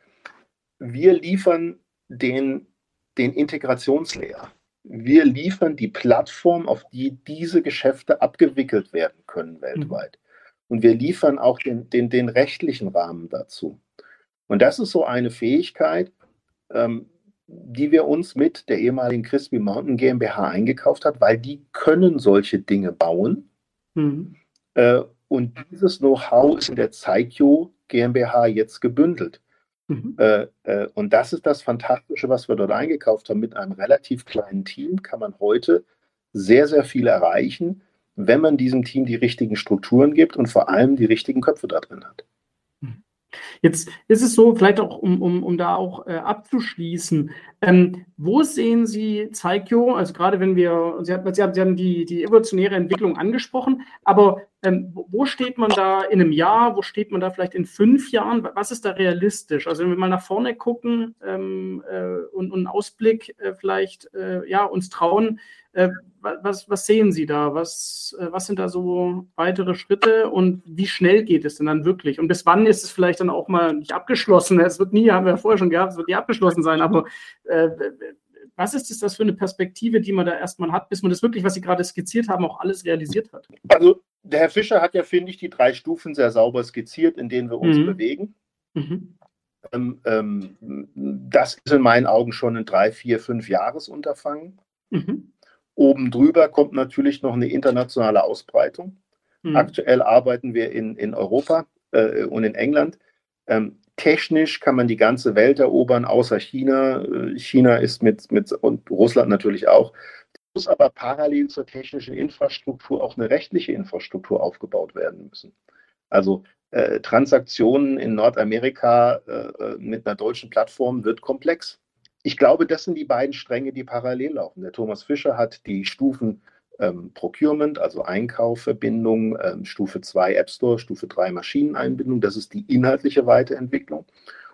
Speaker 3: Wir liefern den, den Integrationslayer. Wir liefern die Plattform, auf die diese Geschäfte abgewickelt werden können weltweit. Mhm. Und wir liefern auch den, den, den rechtlichen Rahmen dazu. Und das ist so eine Fähigkeit, ähm, die wir uns mit der ehemaligen Crispy Mountain GmbH eingekauft hat, weil die können solche Dinge bauen. Mhm. Äh, und dieses Know-how ist in der Zeitjo GmbH jetzt gebündelt. Mhm. Äh, äh, und das ist das Fantastische, was wir dort eingekauft haben. Mit einem relativ kleinen Team kann man heute sehr, sehr viel erreichen, wenn man diesem Team die richtigen Strukturen gibt und vor allem die richtigen Köpfe da drin hat.
Speaker 2: Jetzt ist es so, vielleicht auch, um, um, um da auch äh, abzuschließen, ähm, wo sehen Sie Zeigio, also gerade wenn wir, Sie, haben, Sie haben, Sie haben die, die evolutionäre Entwicklung angesprochen, aber ähm, wo steht man da in einem Jahr, wo steht man da vielleicht in fünf Jahren, was ist da realistisch? Also wenn wir mal nach vorne gucken ähm, äh, und, und einen Ausblick äh, vielleicht äh, ja, uns trauen, äh, was, was, sehen Sie da? Was, äh, was sind da so weitere Schritte und wie schnell geht es denn dann wirklich? Und bis wann ist es vielleicht dann auch mal nicht abgeschlossen? Es wird nie, haben wir ja vorher schon gehabt, es wird nie abgeschlossen sein, aber äh, was ist das für eine Perspektive, die man da erstmal hat, bis man das wirklich, was Sie gerade skizziert haben, auch alles realisiert hat?
Speaker 3: Also der Herr Fischer hat ja, finde ich, die drei Stufen sehr sauber skizziert, in denen wir uns mhm. bewegen. Mhm. Ähm, ähm, das ist in meinen Augen schon ein drei, vier, fünf Jahresunterfangen. Mhm. Oben drüber kommt natürlich noch eine internationale Ausbreitung. Mhm. Aktuell arbeiten wir in, in Europa äh, und in England. Ähm, technisch kann man die ganze Welt erobern, außer China. Äh, China ist mit, mit und Russland natürlich auch. Es muss aber parallel zur technischen Infrastruktur auch eine rechtliche Infrastruktur aufgebaut werden müssen. Also äh, Transaktionen in Nordamerika äh, äh mit einer deutschen Plattform wird komplex. Ich glaube, das sind die beiden Stränge, die parallel laufen. Der Thomas Fischer hat die Stufen ähm, Procurement, also Einkaufverbindung, ähm, Stufe 2 App Store, Stufe 3 Maschineneinbindung. Das ist die inhaltliche Weiterentwicklung.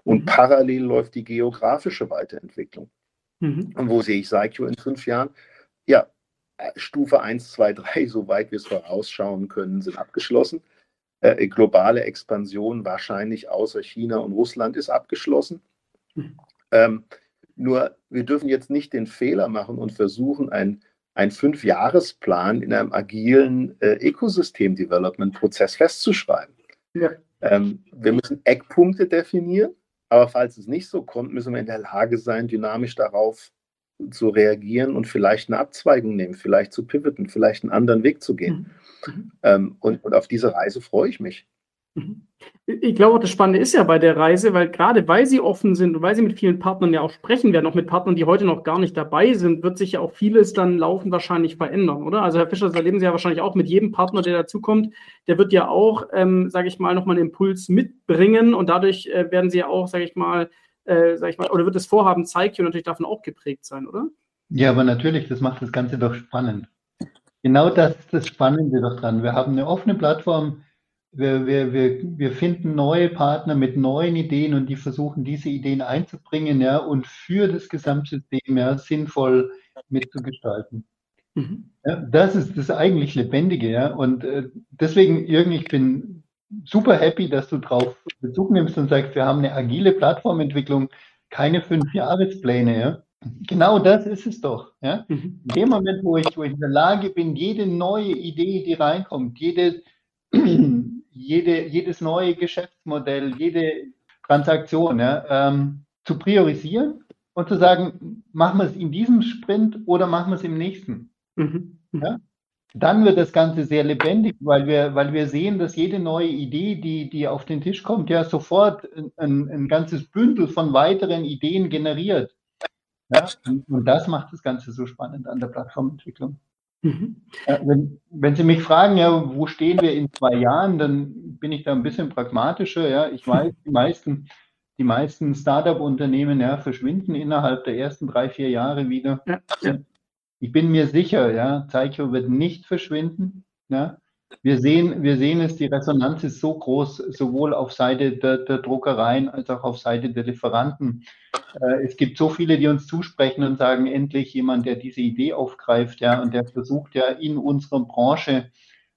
Speaker 3: Und mhm. parallel läuft die geografische Weiterentwicklung. Mhm. Und wo sehe ich Saikyo in fünf Jahren? Ja, äh, Stufe 1, 2, 3, soweit wir es vorausschauen können, sind abgeschlossen. Äh, globale Expansion wahrscheinlich außer China und Russland ist abgeschlossen. Mhm. Ähm, nur wir dürfen jetzt nicht den Fehler machen und versuchen, ein einen Fünfjahresplan in einem agilen äh, Ecosystem-Development-Prozess festzuschreiben. Ja. Ähm, wir müssen Eckpunkte definieren, aber falls es nicht so kommt, müssen wir in der Lage sein, dynamisch darauf zu reagieren und vielleicht eine Abzweigung nehmen, vielleicht zu pivoten, vielleicht einen anderen Weg zu gehen. Mhm. mhm. Ähm, und, und auf diese Reise freue ich mich.
Speaker 2: Mhm. Ich glaube, das Spannende ist ja bei der Reise, weil gerade weil sie offen sind und weil sie mit vielen Partnern ja auch sprechen werden, auch mit Partnern, die heute noch gar nicht dabei sind, wird sich ja auch vieles dann laufend wahrscheinlich verändern, oder? Also Herr Fischer, das erleben Sie ja wahrscheinlich auch mit jedem Partner, der dazukommt, der wird ja auch, ähm, sage ich mal, nochmal einen Impuls mitbringen und dadurch äh, werden Sie ja auch, sage ich mal, äh, sage ich mal, oder wird das Vorhaben Zeigio natürlich davon auch geprägt sein, oder?
Speaker 4: Ja, aber natürlich, das macht das Ganze doch spannend. Genau das ist das Spannende doch dran. Wir haben eine offene Plattform, wir, wir, wir, wir finden neue Partner mit neuen Ideen und die versuchen, diese Ideen einzubringen, ja, und für das Gesamtsystem ja, sinnvoll mitzugestalten. Mhm. Ja, das ist das eigentlich Lebendige, ja. Und äh, deswegen, Jürgen, ich bin super happy, dass du drauf Bezug nimmst und sagst, wir haben eine agile Plattformentwicklung, keine fünf Jahrespläne, ja. Genau das ist es doch. Ja? Mhm. In dem Moment, wo ich, wo ich in der Lage bin, jede neue Idee, die reinkommt, jede jede, jedes neue Geschäftsmodell, jede Transaktion ja, ähm, zu priorisieren und zu sagen, machen wir es in diesem Sprint oder machen wir es im nächsten. Mhm. Ja? Dann wird das Ganze sehr lebendig, weil wir, weil wir sehen, dass jede neue Idee, die, die auf den Tisch kommt, ja sofort ein, ein ganzes Bündel von weiteren Ideen generiert. Ja? Und das macht das Ganze so spannend an der Plattformentwicklung. Mhm. Wenn, wenn, Sie mich fragen, ja, wo stehen wir in zwei Jahren, dann bin ich da ein bisschen pragmatischer. Ja, ich weiß, die meisten, die meisten Startup-Unternehmen ja, verschwinden innerhalb der ersten drei, vier Jahre wieder. Ja. Ich bin mir sicher, ja, Zeicho wird nicht verschwinden. Ja. Wir sehen, wir sehen es, die Resonanz ist so groß, sowohl auf Seite der, der Druckereien als auch auf Seite der Lieferanten. Äh, es gibt so viele, die uns zusprechen und sagen, endlich jemand, der diese Idee aufgreift, ja, und der versucht ja in unserer Branche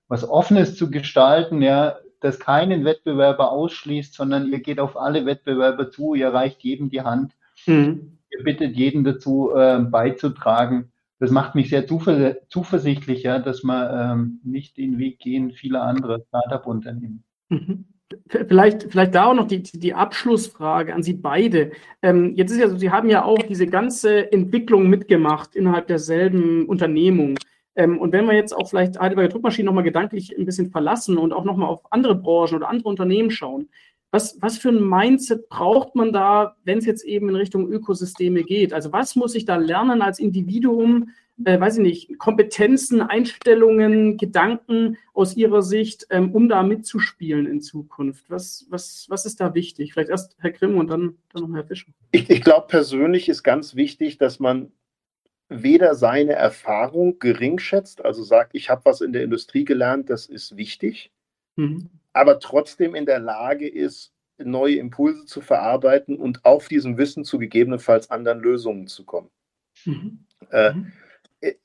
Speaker 4: was Offenes zu gestalten, ja, das keinen Wettbewerber ausschließt, sondern ihr geht auf alle Wettbewerber zu, ihr reicht jedem die Hand, mhm. ihr bittet jeden dazu äh, beizutragen das macht mich sehr zuver zuversichtlich, ja, dass wir ähm, nicht den Weg gehen vieler anderer Startup-Unternehmen.
Speaker 2: Mhm. Vielleicht, vielleicht da auch noch die, die Abschlussfrage an Sie beide. Ähm, jetzt ist ja so, Sie haben ja auch diese ganze Entwicklung mitgemacht innerhalb derselben Unternehmung. Ähm, und wenn wir jetzt auch vielleicht Heidelberger Druckmaschinen nochmal gedanklich ein bisschen verlassen und auch nochmal auf andere Branchen oder andere Unternehmen schauen, was, was für ein Mindset braucht man da, wenn es jetzt eben in Richtung Ökosysteme geht? Also was muss ich da lernen als Individuum, äh, weiß ich nicht, Kompetenzen, Einstellungen, Gedanken aus Ihrer Sicht, ähm, um da mitzuspielen in Zukunft? Was, was, was ist da wichtig? Vielleicht erst Herr Grimm und dann, dann noch Herr Fischer.
Speaker 3: Ich, ich glaube persönlich ist ganz wichtig, dass man weder seine Erfahrung gering schätzt, also sagt, ich habe was in der Industrie gelernt, das ist wichtig. Mhm aber trotzdem in der Lage ist, neue Impulse zu verarbeiten und auf diesem Wissen zu gegebenenfalls anderen Lösungen zu kommen. Mhm. Äh, mhm.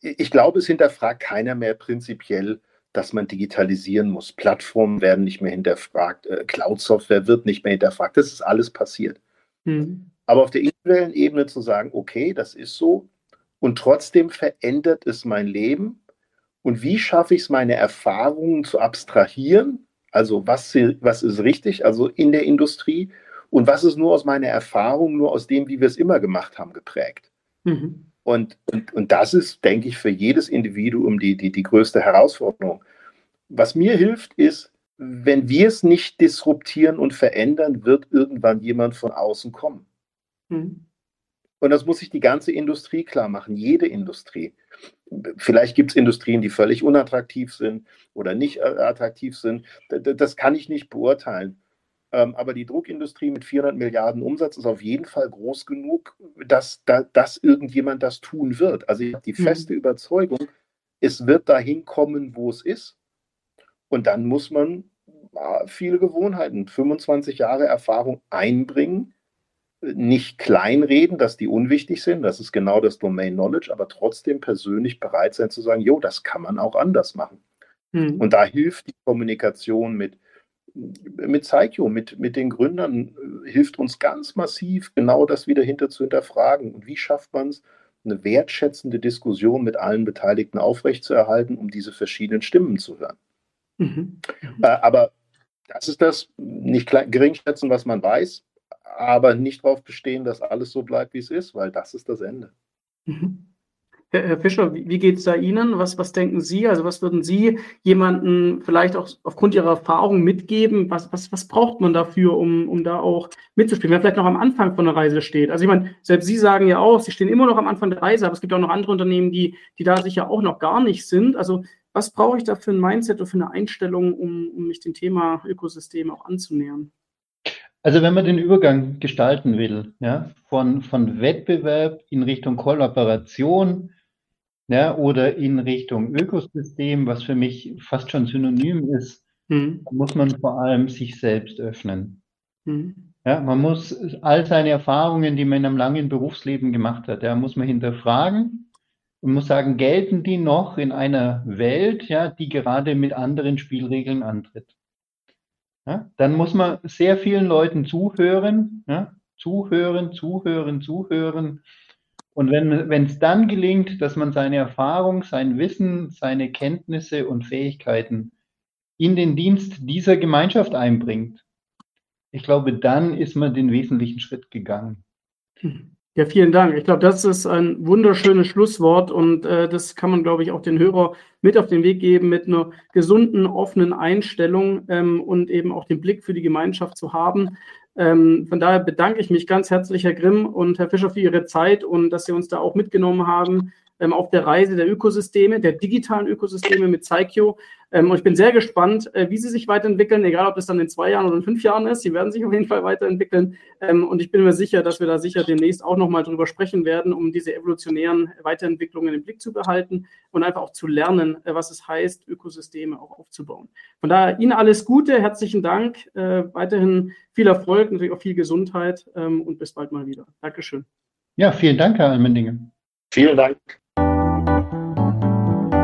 Speaker 3: ich glaube, es hinterfragt keiner mehr prinzipiell, dass man digitalisieren muss. Plattformen werden nicht mehr hinterfragt, äh, Cloud-Software wird nicht mehr hinterfragt. Das ist alles passiert. Mhm. Aber auf der individuellen Ebene zu sagen, okay, das ist so und trotzdem verändert es mein Leben und wie schaffe ich es, meine Erfahrungen zu abstrahieren also was, was ist richtig, also in der Industrie und was ist nur aus meiner Erfahrung, nur aus dem, wie wir es immer gemacht haben, geprägt. Mhm. Und, und, und das ist, denke ich, für jedes Individuum die, die, die größte Herausforderung. Was mir hilft, ist, wenn wir es nicht disruptieren und verändern, wird irgendwann jemand von außen kommen. Mhm. Und das muss sich die ganze Industrie klar machen, jede Industrie. Vielleicht gibt es Industrien, die völlig unattraktiv sind oder nicht äh, attraktiv sind. Das kann ich nicht beurteilen. Ähm, aber die Druckindustrie mit 400 Milliarden Umsatz ist auf jeden Fall groß genug, dass, dass irgendjemand das tun wird. Also ich habe die mhm. feste Überzeugung, es wird dahin kommen, wo es ist. Und dann muss man äh, viele Gewohnheiten, 25 Jahre Erfahrung einbringen nicht kleinreden, dass die unwichtig sind, das ist genau das Domain Knowledge, aber trotzdem persönlich bereit sein zu sagen, jo, das kann man auch anders machen. Mhm. Und da hilft die Kommunikation mit, mit Zeitio, mit, mit den Gründern, äh, hilft uns ganz massiv, genau das wieder hinter zu hinterfragen. Und wie schafft man es, eine wertschätzende Diskussion mit allen Beteiligten aufrechtzuerhalten, um diese verschiedenen Stimmen zu hören. Mhm. Äh, aber das ist das, nicht geringschätzen, was man weiß, aber nicht darauf bestehen, dass alles so bleibt, wie es ist, weil das ist das Ende.
Speaker 2: Mhm. Herr Fischer, wie geht es da Ihnen? Was, was denken Sie? Also was würden Sie jemanden vielleicht auch aufgrund Ihrer Erfahrung mitgeben? Was, was, was braucht man dafür, um, um da auch mitzuspielen? Wer vielleicht noch am Anfang von der Reise steht. Also ich meine, selbst Sie sagen ja auch, Sie stehen immer noch am Anfang der Reise, aber es gibt auch noch andere Unternehmen, die, die da sicher auch noch gar nicht sind. Also was brauche ich da für ein Mindset oder für eine Einstellung, um, um mich dem Thema Ökosystem auch anzunähern?
Speaker 4: Also wenn man den Übergang gestalten will, ja, von, von Wettbewerb in Richtung Kollaboration, ja, oder in Richtung Ökosystem, was für mich fast schon synonym ist, mhm. muss man vor allem sich selbst öffnen. Mhm. Ja, man muss all seine Erfahrungen, die man in einem langen Berufsleben gemacht hat, ja, muss man hinterfragen und muss sagen, gelten die noch in einer Welt, ja, die gerade mit anderen Spielregeln antritt? Ja, dann muss man sehr vielen Leuten zuhören, ja, zuhören, zuhören, zuhören. Und wenn es dann gelingt, dass man seine Erfahrung, sein Wissen, seine Kenntnisse und Fähigkeiten in den Dienst dieser Gemeinschaft einbringt, ich glaube, dann ist man den wesentlichen Schritt gegangen.
Speaker 2: Hm. Ja, vielen Dank. Ich glaube, das ist ein wunderschönes Schlusswort und äh, das kann man, glaube ich, auch den Hörer mit auf den Weg geben, mit einer gesunden, offenen Einstellung ähm, und eben auch den Blick für die Gemeinschaft zu haben. Ähm, von daher bedanke ich mich ganz herzlich, Herr Grimm und Herr Fischer, für Ihre Zeit und dass Sie uns da auch mitgenommen haben ähm, auf der Reise der Ökosysteme, der digitalen Ökosysteme mit Zaikyo. Ähm, und ich bin sehr gespannt, äh, wie sie sich weiterentwickeln, egal ob das dann in zwei Jahren oder in fünf Jahren ist. Sie werden sich auf jeden Fall weiterentwickeln. Ähm, und ich bin mir sicher, dass wir da sicher demnächst auch nochmal drüber sprechen werden, um diese evolutionären Weiterentwicklungen im Blick zu behalten und einfach auch zu lernen, äh, was es heißt, Ökosysteme auch aufzubauen. Von daher Ihnen alles Gute, herzlichen Dank, äh, weiterhin viel Erfolg, natürlich auch viel Gesundheit ähm, und bis bald mal wieder. Dankeschön.
Speaker 4: Ja, vielen Dank, Herr Almendingen.
Speaker 3: Vielen Dank.